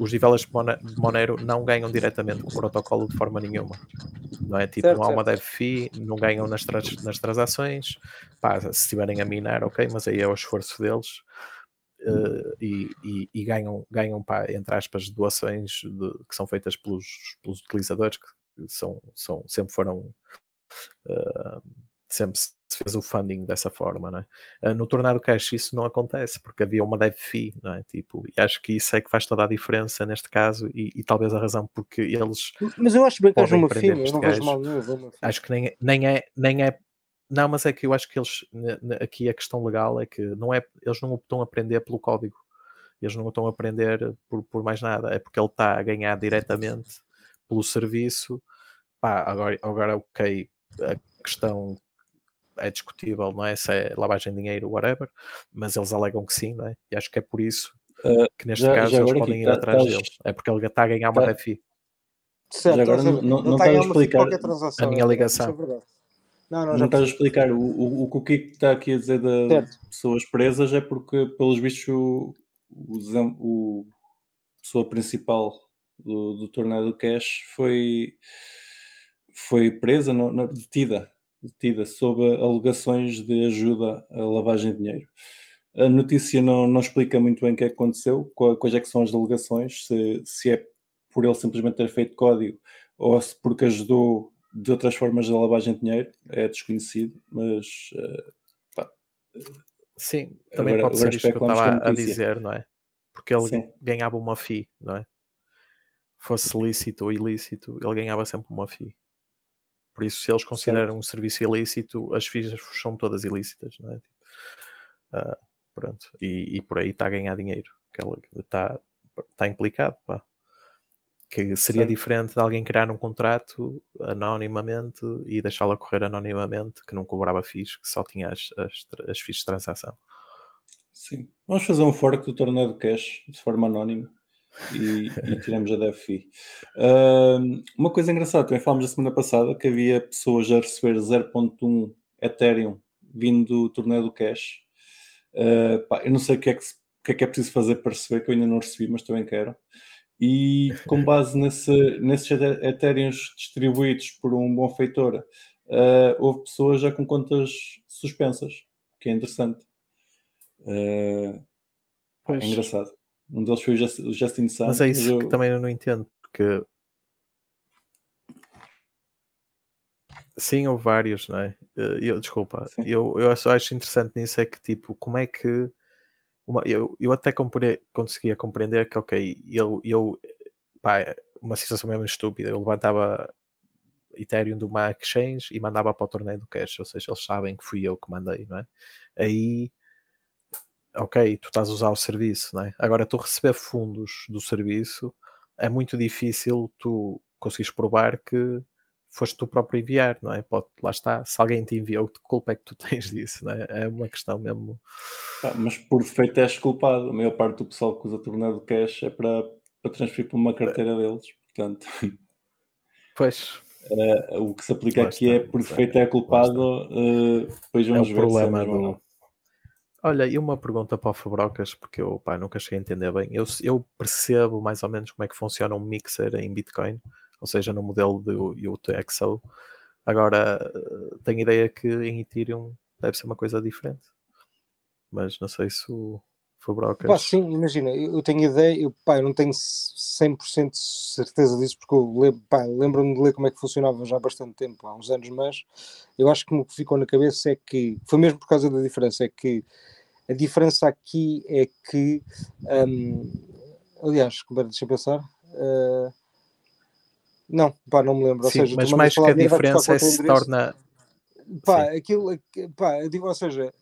os developers de Monero não ganham diretamente com o protocolo de forma nenhuma. Não é tipo, certo, não há uma dev fee, não ganham nas, nas transações, pá, se estiverem a minar, ok, mas aí é o esforço deles. Uh, e, e, e, ganham, ganham pá, entre aspas, doações de, que são feitas pelos, pelos utilizadores, que são, são, sempre foram. Uh, sempre se fez o funding dessa forma, é? Uh, no Tornado Cash isso não acontece porque havia uma dev fee, não é? Tipo, e acho que isso é que faz toda a diferença neste caso e, e talvez a razão porque eles.
Mas eu acho bem que haja uma fee, eu não vejo mal
nenhum. Acho que nem, nem, é, nem é. Não, mas é que eu acho que eles aqui a questão legal é que não é, eles não estão a aprender pelo código. Eles não estão a aprender por, por mais nada, é porque ele está a ganhar diretamente pelo serviço. Pá, agora, agora, ok, a questão é discutível, não é? Se é lavagem de dinheiro, whatever, mas eles alegam que sim, não é? E acho que é por isso uh, que neste já, caso já eles podem ir tá, atrás tá, deles. É porque ele está a ganhar uma tá, DFI.
Certo, já agora não, não, não está a explicar
a minha ligação.
É não, não, não estás a explicar. O, o, o que o Kiko está aqui a dizer de certo. pessoas presas é porque, pelos vistos, o, o, o pessoa principal do, do torneio do Cash foi, foi presa, não, não, detida, detida sob alegações de ajuda à lavagem de dinheiro. A notícia não, não explica muito bem o que é que aconteceu, quais é que são as alegações, se, se é por ele simplesmente ter feito código ou se porque ajudou de outras formas de lavagem de dinheiro, é desconhecido, mas uh, pá,
Sim, também agora, pode ser isto que eu estava a dizer, não é? Porque ele Sim. ganhava uma FII, não é? Fosse lícito ou ilícito, ele ganhava sempre uma FII. Por isso, se eles consideram certo. um serviço ilícito, as FIIs são todas ilícitas, não é? Uh, pronto. E, e, por aí está a ganhar dinheiro. Está, está implicado, pá. Que seria certo. diferente de alguém criar um contrato anonimamente e deixá-la correr anonimamente, que não cobrava FIIs, que só tinha as, as, as FIIs de transação.
Sim. Vamos fazer um fork do torneio de cash de forma anónima e, e tiramos a DFI. Uh, uma coisa engraçada, também falámos a semana passada que havia pessoas a receber 0.1 Ethereum vindo do torneio do Cash. Uh, pá, eu não sei o que, é que, o que, é que é preciso fazer para receber, que eu ainda não recebi, mas também quero. E com base nesse, nesses Ethereums distribuídos por um bom feitor, uh, houve pessoas já com contas suspensas, que é interessante. Uh, é engraçado. Um deles foi o Justin Sun.
Mas é isso eu... que também eu não entendo, porque sim, houve vários, não é? Eh, eu, desculpa, eu, eu só acho interessante nisso é que tipo, como é que uma, eu, eu até compre, conseguia compreender que ok, eu, eu pá, uma situação mesmo estúpida, eu levantava Ethereum do uma exchange e mandava para o torneio do cash, ou seja, eles sabem que fui eu que mandei, não é? Aí ok, tu estás a usar o serviço, não é? Agora, tu receber fundos do serviço, é muito difícil tu conseguires provar que foste tu próprio enviar, não é? Pode, lá está, se alguém te enviou, que culpa é que tu tens disso, não é? É uma questão mesmo.
Ah, mas por defeito és culpado. A maior parte do pessoal que usa tornado cash é para, para transferir para uma carteira deles, portanto.
Pois.
Uh, o que se aplica aqui está, é por defeito é culpado, uh, depois vamos
é
ver
problema se é do, Olha, e uma pergunta para o Fabrocas, porque eu pá, nunca cheguei a entender bem. Eu, eu percebo mais ou menos como é que funciona um mixer em Bitcoin, ou seja, no modelo do UTXO. Agora, tenho ideia que em Ethereum deve ser uma coisa diferente. Mas não sei se o Fabrocas.
Pá, sim, imagina, eu tenho ideia, eu, pá, eu não tenho 100% de certeza disso, porque eu lembro-me de ler como é que funcionava já há bastante tempo, há uns anos, mas eu acho que o que ficou na cabeça é que, foi mesmo por causa da diferença, é que a diferença aqui é que, um, aliás, deixa eu pensar. Uh, não, pá, não me lembro.
Sim,
ou seja,
mas mais que a diferença é se torna.
Pá, Sim. aquilo, pá, eu digo, ou seja,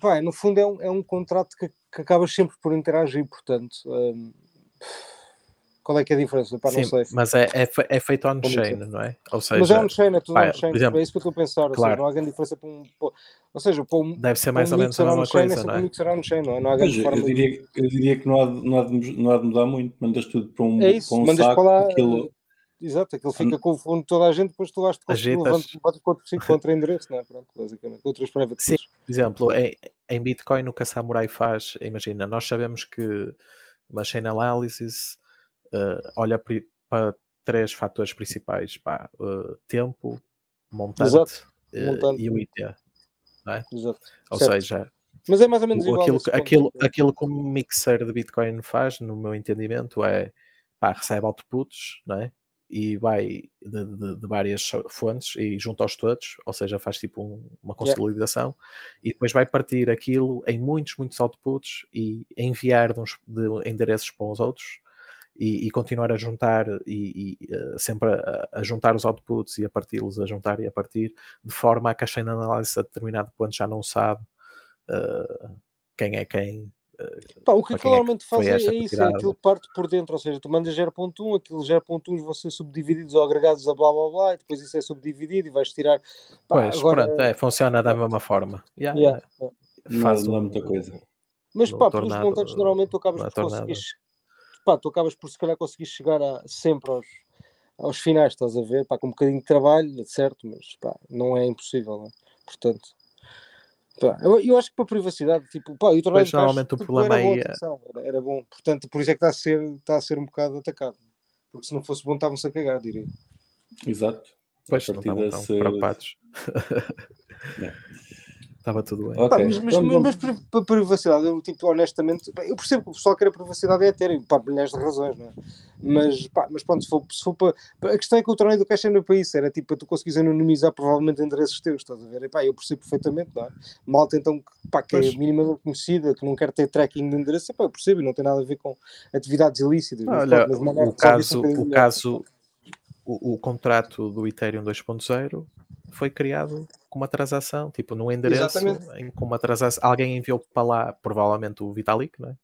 pá, no fundo é um, é um contrato que, que acabas sempre por interagir, portanto. Um, qual é que é a diferença? Pá,
Sim,
não sei.
Mas é, é, é feito on-chain, não é? Ou seja,
mas é on-chain, é tudo on-chain. É isso que eu estou a pensar. Claro. Seja, não há grande diferença para um. Para, ou seja, para um.
Deve ser mais um ou menos a mesma coisa,
é
não é?
Um mixer on-chain, não é? Não há grande
forma eu, diria, eu diria que não há, não, há de, não há de mudar muito. Mandas tudo para um,
é isso,
para um
mandas
saco.
Para lá,
aquilo...
exato, aquilo fica com o fundo toda a gente, depois tu vais
Agitas.
contra, contra endereço, não é? Pronto, basicamente, outras private
Sim, por exemplo, em, em Bitcoin o que a Samurai faz, imagina, nós sabemos que uma chain analysis uh, olha para três fatores principais, pá, uh, tempo, montante, uh,
montante.
e o IT.
Exato.
Ou
Certo.
seja,
Mas é mais ou menos
o-
igual.
aquilo,
ponto.
aquilo, aquilo que um mixer de Bitcoin faz, no meu entendimento, é pá, recebe outputs não é? E vai de, de- de várias fontes e junta-os todos, ou seja, faz tipo um- uma consolidação e depois vai partir aquilo em muitos, muitos outputs e enviar de, uns, de endereços para os outros e, e continuar a juntar e, e, eh, sempre a, a juntar os outputs e a parti-los, a juntar e a partir, de forma a que a chain analysis a determinado ponto já não sabe eh, quem é quem.
Pá, o que aquilo
quem é
normalmente faz é, é isso, é aquilo que parte por dentro, ou seja, tu mandas 0.1, aqueles 0.1 vão ser subdivididos ou agregados a blá blá blá, e depois isso é subdividido e vais tirar. Pá,
Pois,
agora,
pronto, é, funciona da mesma forma. Yeah,
yeah,
Faz
não é muita coisa.
Mas
no
pá, pelos
tornado,
montantes normalmente tu acabas
na
por conseguir. Pá, tu acabas por se calhar conseguir chegar a, sempre aos, aos finais, estás a ver? Pá, com um bocadinho de trabalho, certo, mas pá, não é impossível, não é? Portanto. Pá, eu, eu acho que para a privacidade, tipo, pá, e o tornado
Pois,
de caixa,
normalmente o
tipo,
problema
era bom,
aí é-
atenção, era, era bom. Portanto, por isso é que está a ser, está a ser um bocado atacado. Porque se não fosse bom, estavam-se a cagar, diria.
Exato.
Pois,
A
não estavam tão
desse-
preocupados. Estava tudo bem.
Ok,
Pá, mas, mas,
então
mas, mas para privacidade, eu, tipo, honestamente, eu percebo que o pessoal quer a privacidade é ter, pá, milhares de razões, não é? Mas, pá, mas pronto, se for, se for para. A questão é que o torneio do caixa no país era tipo para tu conseguires anonimizar provavelmente endereços teus, estás a ver? E, pá, eu percebo perfeitamente, não é? Malta então pá, que é
Pois.
minimamente conhecida, que não quer ter tracking de endereço, pá, eu percebo, e não tem nada a ver com atividades ilícitas. mas,
Olha,
pronto, mas mandar
o caso,
um bocadinho
o, caso o, o contrato do Ethereum 2.0 foi criado com uma transação, tipo num endereço em, com uma transação, alguém enviou para lá, provavelmente o Vitalik, né?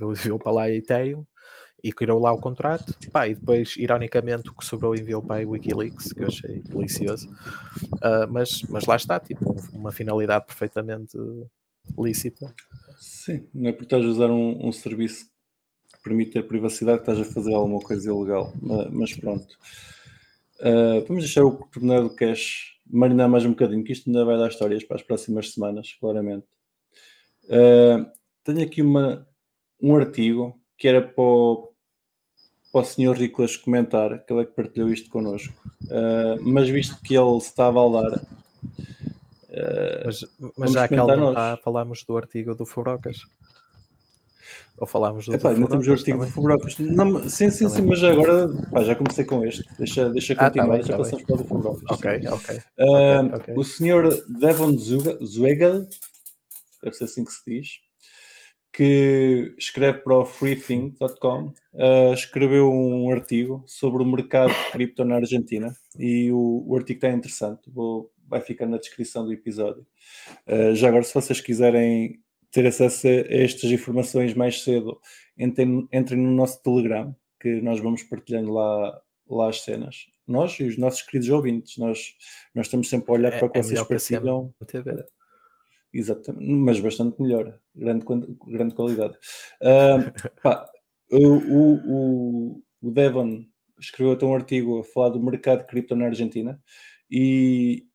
enviou para lá a Ethereum e criou lá o contrato, pá, e depois, ironicamente, o que sobrou enviou para a Wikileaks, que eu achei delicioso, Ah, mas, mas lá está, tipo, uma finalidade perfeitamente lícita.
Sim, não é porque estás a usar um, um serviço que permite ter privacidade que estás a fazer alguma coisa ilegal, ma- mas, pronto. Ah, vamos deixar o torneio do cash marinar mais um bocadinho, que isto ainda vai dar histórias para as próximas semanas, claramente. Ah, tenho aqui uma, um artigo que era para o, para o Sr. Riclas comentar, que ele é que partilhou isto connosco, Ah, mas visto que ele se está a baldar, ah,
Mas, mas já que ele não está, falámos do artigo do Fubrocas. Ou falámos do,
Epá,
do
ainda temos o artigo do
também.
Fubrocas. Não, sim, sim, sim, mas já agora pá, já comecei com este. Deixa, deixa
Ah, tá
continuar,
bem,
já
tá
passamos para o do Fubrocas.
Ok, ok.
Ah,
ok.
O senhor Devon Zuegal, deve ser assim que se diz, que escreve para o freethink.com, ah, escreveu um artigo sobre o mercado de cripto na Argentina e o, o artigo está interessante, vou, vai ficar na descrição do episódio. Ah, já agora, se vocês quiserem ter acesso a estas informações mais cedo, entrem, entrem no nosso Telegram, que nós vamos partilhando lá, lá as cenas. Nós e os nossos queridos ouvintes, nós, nós estamos sempre a olhar
É,
para o que
é
vocês partilham. Exatamente, mas bastante melhor, grande, grande qualidade. Ah, pá, o, o, o, Devon escreveu até um artigo a falar do mercado de cripto na Argentina e,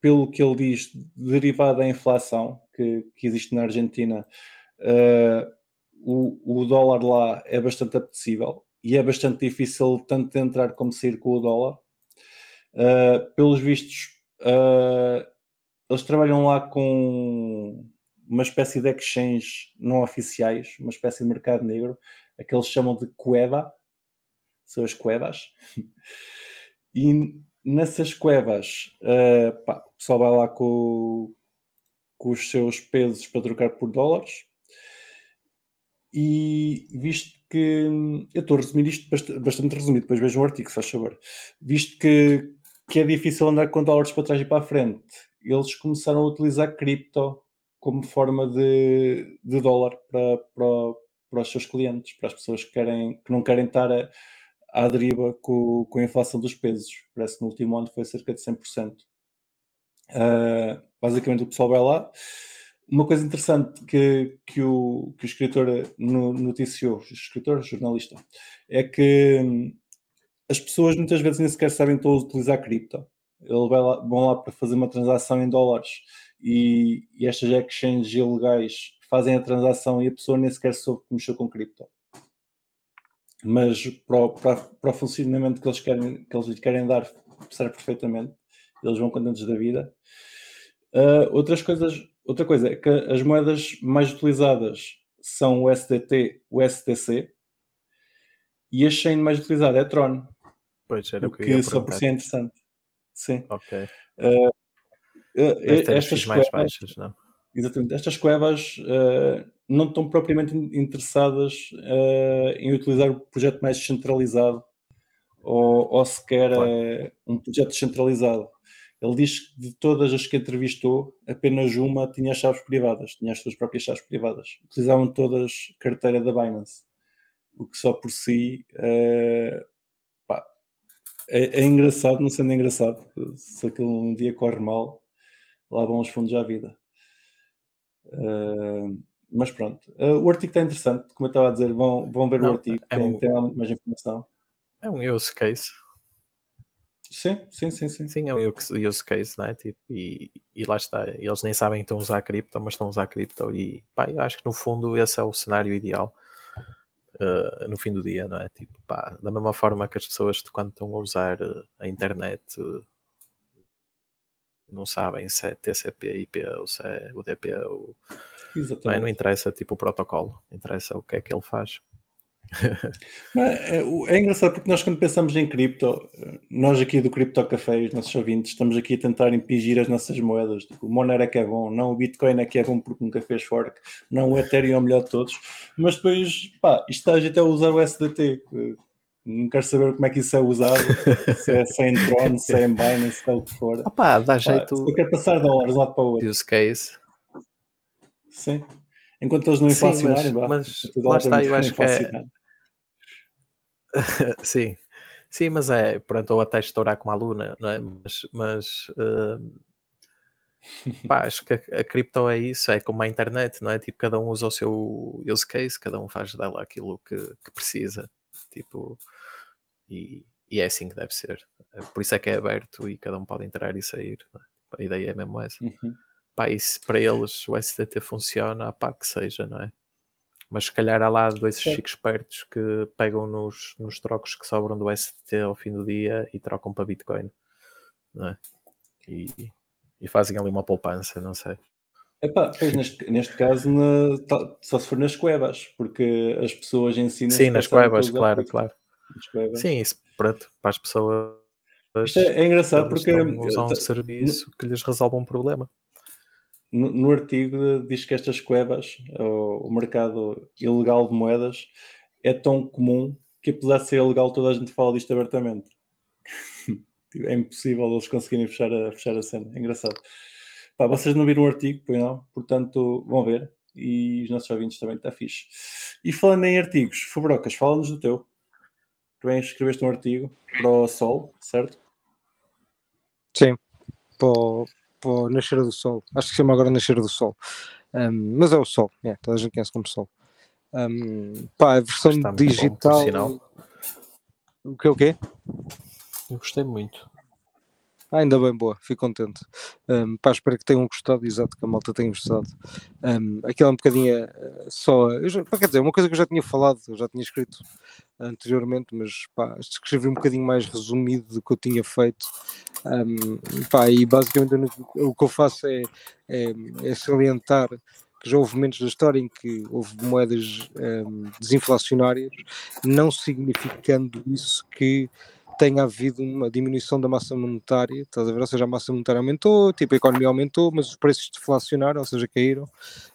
pelo que ele diz, derivado da inflação que, que existe na Argentina, ah, o, o dólar lá é bastante apetecível e é bastante difícil tanto de entrar como de sair com o dólar. Ah, pelos vistos, ah, eles trabalham lá com uma espécie de exchange não oficiais, uma espécie de mercado negro, a que eles chamam de cueva, são as cuevas. E nessas cuevas, eh, pá, o pessoal vai lá com, com os seus pesos para trocar por dólares. E visto que eu estou a resumir isto bast- bastante resumido, depois vejam o artigo, se faz favor. Visto que, que é difícil andar com dólares para trás e para a frente, eles começaram a utilizar cripto como forma de, de dólar para, para, para os seus clientes, para as pessoas que, querem, que não querem estar a, à deriva com, com a inflação dos pesos. Parece que no último ano foi cerca de 100%. Ah, basicamente o pessoal vai lá. Uma coisa interessante que, que, o, que o escritor no- noticiou, o escritor, jornalista, é que hum, as pessoas muitas vezes nem sequer sabem estão a utilizar cripto. Eles vão lá para fazer uma transação em dólares e, e estas exchanges ilegais fazem a transação e a pessoa nem sequer soube que mexeu com cripto. Mas para o, para, para o funcionamento que eles, querem, que eles querem dar, serve perfeitamente. Eles vão contentes da vida. Uh, outras coisas, outra coisa é que as moedas mais utilizadas são o SDT, o STC e a chain mais utilizada é Tron.
Pois era
o que, que só por si é interessante. Sim.
Ok. Uh,
estas
mais baixas, não?
Exatamente. Estas cuevas uh, não estão propriamente interessadas em utilizar o projeto mais descentralizado ou, ou sequer claro. um projeto descentralizado. Ele diz que de todas as que entrevistou, apenas uma tinha chaves privadas, tinha as suas próprias chaves privadas. Utilizavam todas carteira da Binance, o que só por si uh, pá, é, é, engraçado, não sendo engraçado. Se aquele um dia corre mal, lá vão os fundos à vida. Uh, mas pronto, uh, o artigo está interessante, como eu estava a dizer, vão, vão ver não, o artigo, é tem, um, tem mais informação.
É um use case
Sim, sim, sim, sim.
Sim, é um use case, né? Tipo, e, e lá está, eles nem sabem que estão a usar cripto, mas estão a usar cripto e pá, eu acho que no fundo esse é o cenário ideal uh, no fim do dia, não é? Tipo, pá, da mesma forma que as pessoas quando estão a usar a internet uh, não sabem se é TCP, IP ou se é UDP ou não, é? não interessa tipo o protocolo, interessa o que é que ele faz.
É, é, engraçado porque nós quando pensamos em cripto, nós aqui do Cripto Café, os nossos ouvintes, estamos aqui a tentar impingir as nossas moedas. Tipo, o Monero é que é bom, não o Bitcoin é que é bom porque nunca fez fork, não o Ethereum é o melhor de todos. Mas depois, pá, isto está a gente a usar o SDT. Não quero saber como é que isso é usado, se é, se é em Tron, se é em Binance, se é o que for.
Opa, dá jeito.
eu quero passar dólares de um lado para o outro.
Use case.
Sim. Enquanto eles não inflacionarem,
Sim, mas, mas lá está, eu acho que é, sim, sim, mas é, pronto, ou até estourar como aluna, não é? Mas, mas uh, pá, acho que a, a, cripto é isso, é como a internet, não é? Tipo, cada um usa o seu use case, cada um faz dela aquilo que, que precisa, tipo, e, e, é assim que deve ser. Por isso é que é aberto e cada um pode entrar e sair. É? A ideia é mesmo essa.
Uhum.
Pá, se para eles o SDT funciona, pá, que seja, não é? Mas se calhar há lá dois Sim. chicos espertos que pegam nos, nos trocos que sobram do ST ao fim do dia e trocam para Bitcoin. Não é? e, e fazem ali uma poupança, não sei.
Epá, pois neste, neste caso na, só se for nas cuevas, porque as pessoas ensinam.
Sim, nas cuevas, claro, claro. Cuevas. Sim, isso pronto, para as pessoas.
Isto é, é engraçado porque.
Usam um serviço que lhes resolve um problema
no, no, artigo diz que estas cuevas, o, o, mercado ilegal de moedas, é tão comum que apesar de ser ilegal toda a gente fala disto abertamente. é impossível eles conseguirem fechar a, fechar a cena. É engraçado. Pá, vocês não viram o artigo, pois não? Portanto, vão ver. E os nossos ouvintes também está fixe. E falando em artigos, Fabrocas, fala-nos do teu. Tu bem escreveste um artigo para o Sol, certo?
Sim, para o, para o Nascer do Sol. Acho que se chama agora Nascer do Sol. Um, mas é o Sol, é, toda a gente conhece como Sol. Um, pá, a versão digital. Bom, o que é o quê?
Eu gostei muito.
Ah, ainda bem, boa, fico contente. Um, pá, espero que tenham gostado, exato, que a malta tenha gostado. Um, aquilo é um bocadinho uh, só. Eu já, quer dizer, uma coisa que eu já tinha falado, eu já tinha escrito anteriormente, mas pá, escrevi um bocadinho mais resumido do que eu tinha feito. Um, pá, e basicamente o que eu faço é, é, é, salientar que já houve momentos da história em que houve moedas um, desinflacionárias, não significando isso que tenha havido uma diminuição da massa monetária, estás a ver? Ou seja, a massa monetária aumentou, tipo, a economia aumentou, mas os preços deflacionaram, ou seja, caíram,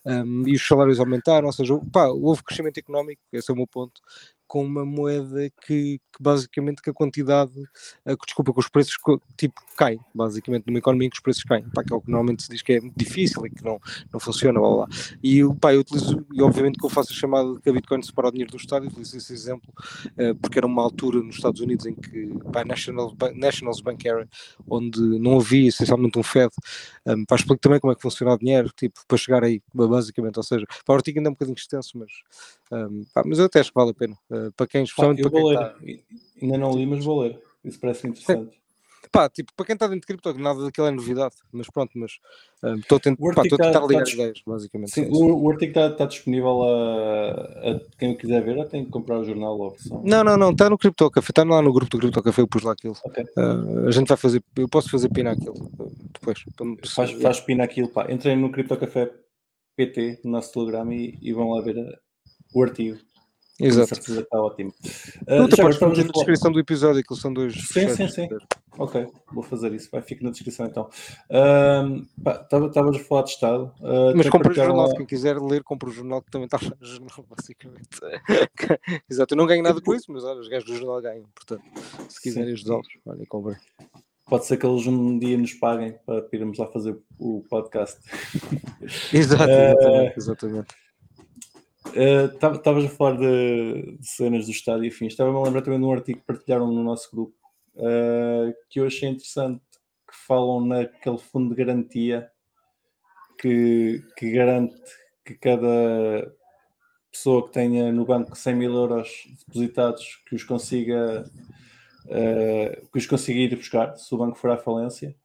um, e os salários aumentaram, ou seja, pá, houve crescimento económico, esse é o meu ponto, com uma moeda que, que basicamente que a quantidade, uh, desculpa, que os preços tipo caem, basicamente numa economia em que os preços caem, pá, que é o que normalmente se diz que é muito difícil e que não, não funciona, blá, blá. E pá, eu utilizo, e obviamente que eu faço a chamada de que a Bitcoin separa o dinheiro do Estado, utilizo esse exemplo, uh, porque era uma altura nos Estados Unidos em que, pá, National, Nationals Bank era, onde não havia essencialmente um Fed, um, pá, explico também como é que funciona o dinheiro, tipo, para chegar aí, basicamente, ou seja, para o artigo ainda é um bocadinho extenso, mas, um, pá, mas eu até acho que vale a pena Uh, para quem,
Pá, eu
para
vou
quem
ler. I- Ainda não li, mas vou ler. Isso parece interessante.
Pá, tipo, para quem está dentro de cripto, nada daquilo é novidade, mas pronto, mas ah, estou a tent- a tentar
tá-
ligar
tá dis-
ideias, basicamente.
Sim,
é
o, o artigo está está disponível a, a quem o quiser ver, ou tem que comprar o jornal ou.
Não, não, não, está no Crypto Café, está lá no grupo do Crypto Café, eu pus lá aquilo.
Ok.
Ah, a gente vai fazer, eu posso fazer pina aquilo depois.
Faz, faz pina aquilo, pá. Entrem no CryptoCafé PT, no nosso Telegram, e, e vão lá ver a- o artigo. Com
Exato.
certeza que está ótimo. Uh,
até
já
podes
estamos
meter
a
na descrição do episódio, que são dois.
Sim, sim, sim. Ok, vou fazer isso. Vai, fica na descrição então. Estavas a falar de Estado. uh,
Mas compra o jornal,
lá-
quem quiser ler, compra o jornal que também está lá no jornal, basicamente. Exato, eu não ganho nada com isso, mas olha, os gajos do jornal ganham. Portanto, se quiserem ajudá-los, olha, comprem.
Pode ser que eles um dia nos paguem para irmos lá fazer o podcast.
Exato, exatamente, exatamente.
Estavas a falar de, de cenas do Estado e afins. Estava-me a lembrar também de um artigo que partilharam no nosso grupo uh, que eu achei interessante, que falam naquele fundo de garantia que, que garante que cada pessoa que tenha no banco 100 mil euros depositados que os consiga uh, que os consiga ir buscar se o banco for à falência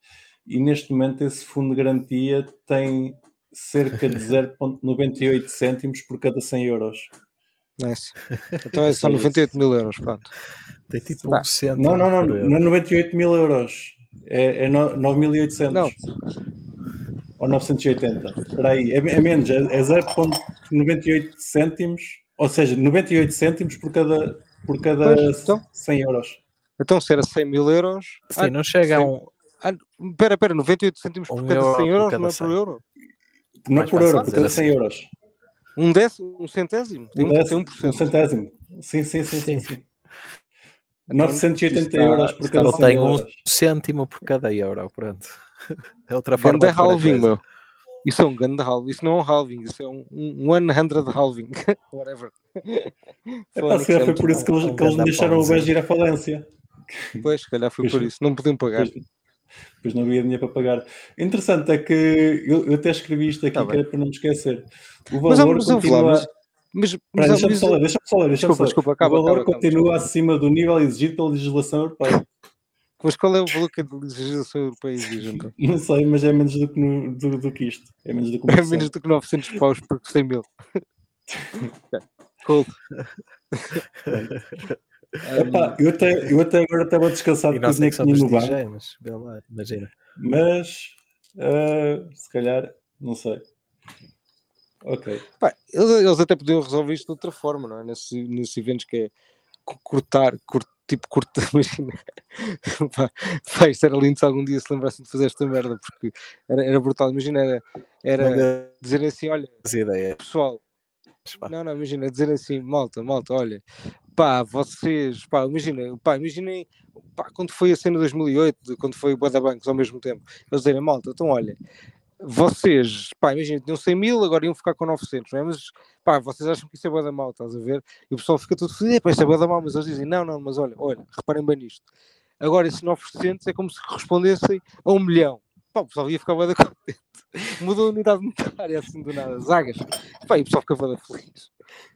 e neste momento esse fundo de garantia tem cerca de 0.98 cêntimos por cada 100 euros.
Nice. Então é só
Sim,
98 mil euros, pronto.
Tem tipo
Pá,
um cento.
Não, não, não,
por
não é 98 mil euros. É, é no- 9.800.
Não.
Ou 980. Espera aí, é, é menos, é, é 0.98 cêntimos, ou seja, 98 cêntimos por cada, por cada
Pois, então.
100 euros.
Então se era 100 mil euros.
Sim, não chega a
sim.
um.
Ah, pera, pera, 98 cêntimos por
Um
cada
euro
100
por
euros,
cada
não é
100.
por euro?
Não
Mais
por euro, por
assim.
100 euros.
Um décimo, um centésimo? Tem
Um,
um, tem
décimo,
1%.
um centésimo. Sim, sim, sim, sim. sim.
Então,
980
está-
euros por cada
Ele
100
tem um cêntimo por cada euro, pronto. É outra forma
Ganda halving, meu. Isso é um ganda halving. Isso não é um halving, isso é um, um 100 halving. Whatever.
É pá, se calhar foi por isso que eles,
um
que eles deixaram o. BES ir à falência.
Pois, se calhar foi
Pois
por isso. Não podiam pagar.
Pois, pois não havia dinheiro para pagar. Interessante é que eu, eu até escrevi isto aqui
Tá
que era para não me esquecer. O valor
mas
continua.
mas, mas, mas,
Deixa-me só ler, deixa-me só ler. deixa-me
Desculpa, desculpa, acaba,
o valor
acaba, acaba,
continua
desculpa.
acima do nível exigido pela legislação europeia.
mas qual é o valor que a legislação europeia exige, então?
Não sei, mas é menos do que, no- do, do que isto. É menos do que
É menos do que 900 paus por 100 mil. cool.
Eu, até, eu até agora estava descansado
E
com o
nós é
dinheiro
que
que tinha
somos
no banco,
DJ, mas lá, imagina.
mas ah, se calhar, não sei. Ok.
Pá, eles, eles até podiam resolver isto de outra forma, não é? Nesses, nesses eventos que é cortar, tipo cortar, imagina. pá, pá, isto era lindo se algum dia se lembrassem de fazer esta merda, porque era, era brutal. Imagina, era, era dizer assim: olha, pessoal, não, não, imagina, dizer assim, malta, malta, olha, pá, vocês, pá, imagina, pá, imaginem, pá, quando foi a cena de 2008, de quando foi o Boa Bancos ao mesmo tempo, eles dizerem, malta, então olha, vocês, pá, imagina, tinham 100 mil, agora iam ficar com 900, não é? Mas, pá, vocês acham que isso é boa da mal, estás a ver? E o pessoal fica todo feliz, pá, isso é boa da mal, mas eles dizem, não, não, mas olha, olha, reparem bem nisto. Agora, esses 900 é como se respondessem a um milhão. Pá, o pessoal ia ficar bem contente. Mudou a unidade monetária assim do nada, zagas. Pá, e o pessoal fica bem feliz.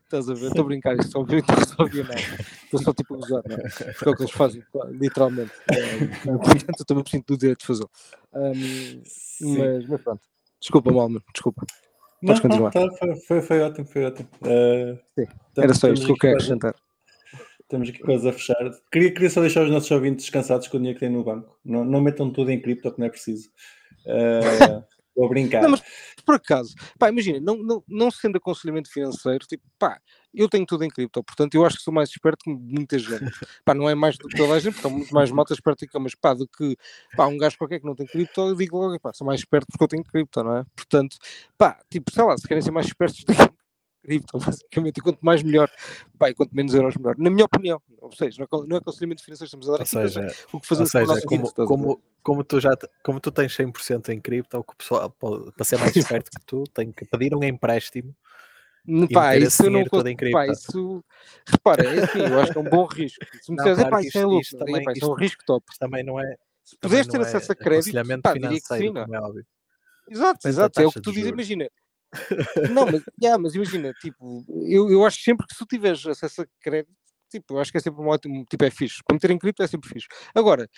Estás a ver? Estou a brincar, isto obviamente não resolvia nada. Estou só tipo a usar, não é? Porque é o que eles fazem, literalmente. Eh, portanto, eu também me sinto do direito de fazê-lo. Ahm,
Sim.
mas, mas pronto. Desculpa, Malman, desculpa.
Não,
Podes continuar.
não, tá, foi, foi, foi ótimo, foi ótimo. Ah,
Sim, Era só isto que eu quero
quase-
acrescentar.
Temos aqui coisas a fechar. Queria, queria só deixar os nossos ouvintes descansados com o dinheiro que têm no banco. Não, não metam tudo em cripto, que não é preciso. Ah, vou brincar.
Não, mas por acaso, pá, imagina, não, não, não sendo aconselhamento financeiro, tipo, pá, eu tenho tudo em cripto, portanto, eu acho que sou mais esperto que muita gente. pá, não é mais do que toda a gente, porque há muito mais malta eu, mas pá, do que, pá, um gajo qualquer que não tem cripto, eu digo logo, pá, sou mais esperto porque eu tenho cripto, não é? Portanto, pá, tipo, sei lá, se querem ser mais espertos, tenham cripto, basicamente, e quanto mais melhor, pá, quanto menos euros melhor, na minha opinião, ou seja, não é con- não é aconselhamento financeiro, estamos a dar
Ou seja,
o que
ou
fazemos com o
seja
nosso
como,
ver?
como, como, tu já, como tu tens 100% em cripto, o que o pessoal, para ser mais esperto que tu, tem que pedir um empréstimo
Pá, isso eu não consigo. Pá,
cripto.
isso. Repara, é assim, eu acho que é um bom risco. Se me disseres, pá, isso é louco,
isto também-
"Epá, isso é um risco top.
Também não é,
Se puderes ter
é
acesso a crédito,
aconselhamento
pá, diria que sim,
financeiro,
não é?
como óbvio.
Exato, exato, é o que tu dizes, imagina. Não, mas, yeah, mas imagina, tipo, eu, eu acho sempre que se tu tiveres acesso a crédito, tipo, eu acho que é sempre um ótimo, tipo, é fixe. Meter em cripto é sempre fixe. Agora,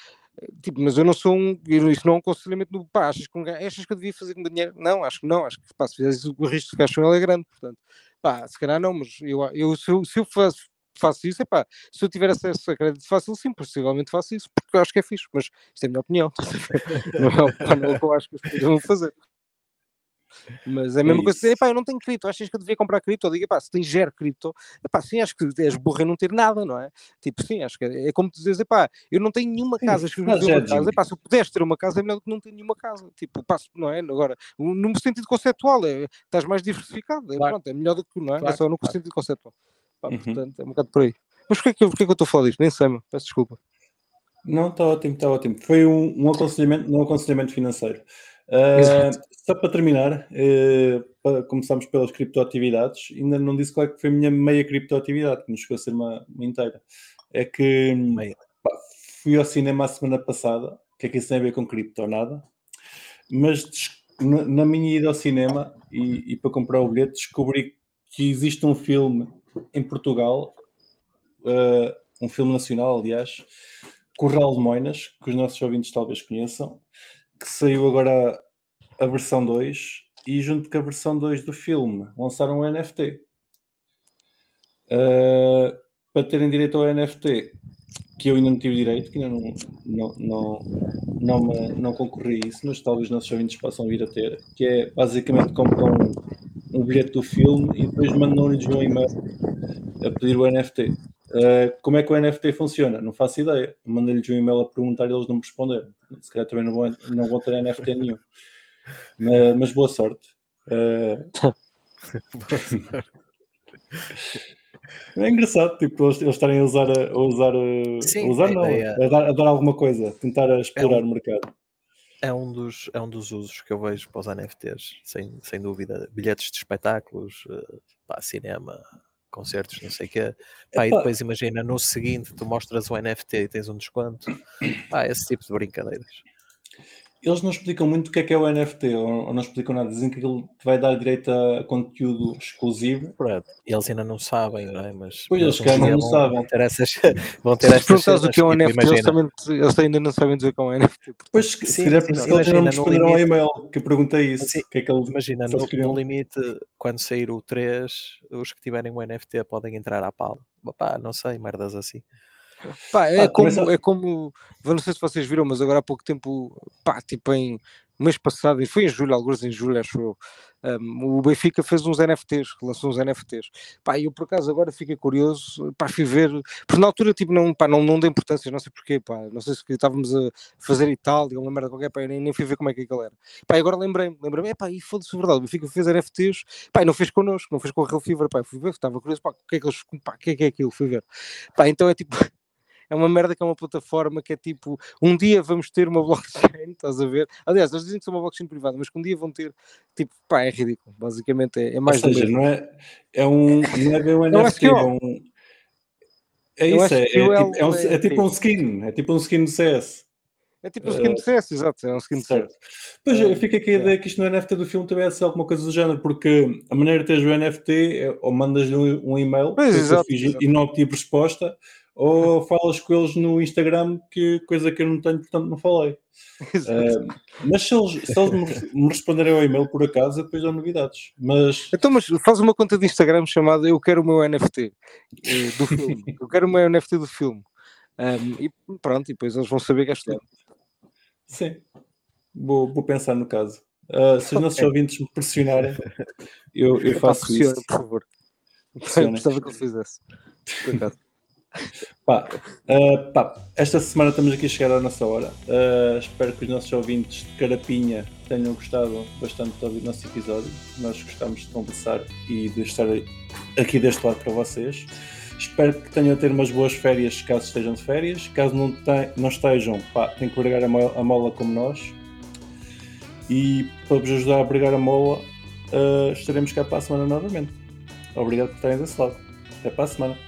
tipo, mas eu não sou um, isso não é um aconselhamento do pá, achas que, um, achas que eu devia fazer com dinheiro? Não, acho que não, acho que pá, se fizeres o risco de ficar com ele é grande, portanto, pá, se calhar não, mas eu, eu, se, eu, se eu faço, faço isso, é pá, se eu tiver acesso a crédito fácil, sim, possivelmente faço isso, porque eu acho que é fixe, mas isto é a minha opinião, não é o que eu acho que as pessoas vão fazer. Mas é a mesma é coisa, epá, eu não tenho cripto, achas que eu devia comprar cripto? Eu digo, epá, se tens zero cripto, epá, sim, acho que és burro em não ter nada, não é? Tipo, sim, acho que é, é como tu dizes, epá, eu não tenho nenhuma casa, acho que uma casa, epá, se eu pudesse ter uma casa é melhor do que não ter nenhuma casa, tipo, passo, não é? Agora, no sentido conceptual, é, estás mais diversificado, é, claro. pronto, é melhor do que, não é? Claro, é só no claro. sentido conceptual. Pá, uhum. Portanto, é um bocado por aí. Mas porquê que, porquê que eu estou a falar disto? Nem sei, meu. peço desculpa.
Não, está ótimo, está ótimo. Foi um, um aconselhamento, um aconselhamento financeiro. Uh, só para terminar, uh, começamos pelas criptoatividades. Ainda não disse qual é que foi a minha meia criptoatividade, que nos chegou a ser uma, uma inteira. É que pá, fui ao cinema a semana passada, o que é que isso tem a ver com cripto ou nada, mas na, na minha ida ao cinema e, e, para comprar o bilhete, descobri que existe um filme em Portugal, uh, um filme nacional, aliás, Corral de Moinas, que os nossos ouvintes talvez conheçam, que saiu agora a, versão 2 e junto com a versão 2 do filme lançaram um NFT. Uh, para terem direito ao NFT, que eu ainda não tive direito, que ainda não, não, não, não, me, não concorri a isso, mas talvez os nossos ouvintes possam vir a ter, que é basicamente compram um, um bilhete do filme e depois mandam-lhes um e-mail a pedir o NFT. Uh, como é que o NFT funciona? Não faço ideia. Mandei-lhes um e-mail a perguntar e eles não me responderam. Se calhar também não vou, não vou ter NFT nenhum. Mas, mas boa sorte. Uh... é engraçado, tipo, eles, eles estarem a usar, a usar, Sim, a usar não, a, dar, a dar alguma coisa, tentar explorar é um, o mercado.
É um, dos, é um dos usos que eu vejo para os NFTs, sem, sem dúvida. Bilhetes de espetáculos, eh, para cinema, concertos, não sei o quê. Pá, e depois imagina, no seguinte tu mostras o NFT e tens um desconto. Pá, esse tipo de brincadeiras.
Eles não explicam muito o que é que é o NFT, ou, não explicam nada. Dizem que ele vai dar direito a conteúdo exclusivo.
Eles ainda não sabem, não é? Mas
pois eles que não, não sabem. Vão
ter essas. Vão ter Se
perguntas o que é um NFT, eles, também, eles ainda não sabem dizer o que é um NFT.
Pois, se calhar porque eles não me responderam ao e-mail que eu perguntei isso. Sim, que é que eles,
imagina, no, no, limite, quando sair o 3, os que tiverem o NFT podem entrar à pala. Pá, não sei, merdas assim.
Pá, é, pá, como, começa... é como, não sei se vocês viram, mas agora há pouco tempo, pá, tipo em mês passado, e foi em julho, alguns em julho, acho eu, um, o Benfica fez uns NFTs, lançou uns NFTs. Pá, eu por acaso agora fiquei curioso, pá, fui ver, porque na altura tipo não, pá, não, não dei importância, não sei porquê, pá, não sei se estávamos a fazer Itália, uma merda qualquer, pá, eu nem, nem fui ver como é que aquilo era. Pá, agora lembrei-me, lembrei-me, pá, e foda-se verdade, o Benfica fez NFTs, pá, não fez connosco, não fez com a Real Fever, pá, fui ver, estava curioso, pá, o que é que eles, pá, o que é que é aquilo, fui ver. Pá, então é tipo é uma merda que é uma plataforma que é tipo, um dia vamos ter uma blockchain, estás a ver? Aliás, eles dizem que são uma blockchain privada, mas que um dia vão ter, tipo, pá, é ridículo. Basicamente é, é mais
Ou seja, não é, é um, não é bem um NFT, é um... É isso, é, é, tipo, é, um, é, tipo um skin, é tipo um skin do CS.
É tipo um skin de CS, exato, é um skin de CS.
Pois, eu fico aqui a ideia que isto no NFT do filme também é alguma coisa do género, porque a maneira de teres o NFT é ou mandas-lhe um, um e-mail
pois, exato, exato.
e não obtive resposta, ou falas com eles no Instagram, que coisa que eu não tenho, portanto não falei. Uh, mas se eles, se eles me, responderem ao e-mail por acaso, depois dão novidades. Mas...
Então, mas faz uma conta de Instagram chamada Eu Quero o meu NFT eh, do filme. eu quero o meu NFT do filme. Um, e pronto, e depois eles vão saber que é
Sim, vou, vou pensar no caso. Uh, se os nossos ouvintes me pressionarem, eu, eu faço isso.
por favor. Eu gostava que eu fizesse. Por acaso.
Pá, uh, pá, esta semana estamos aqui a chegar à nossa hora. Uh, espero que os nossos ouvintes de Carapinha tenham gostado bastante do nosso episódio. Nós gostamos de conversar e de estar aqui deste lado para vocês. Espero que tenham a ter umas boas férias caso estejam de férias. Caso não, não estejam, pá, têm que bregar a mola, a mola como nós. E para vos ajudar a bregar a mola, uh, estaremos cá para a semana novamente. Obrigado por estarem desse lado. Até para a semana.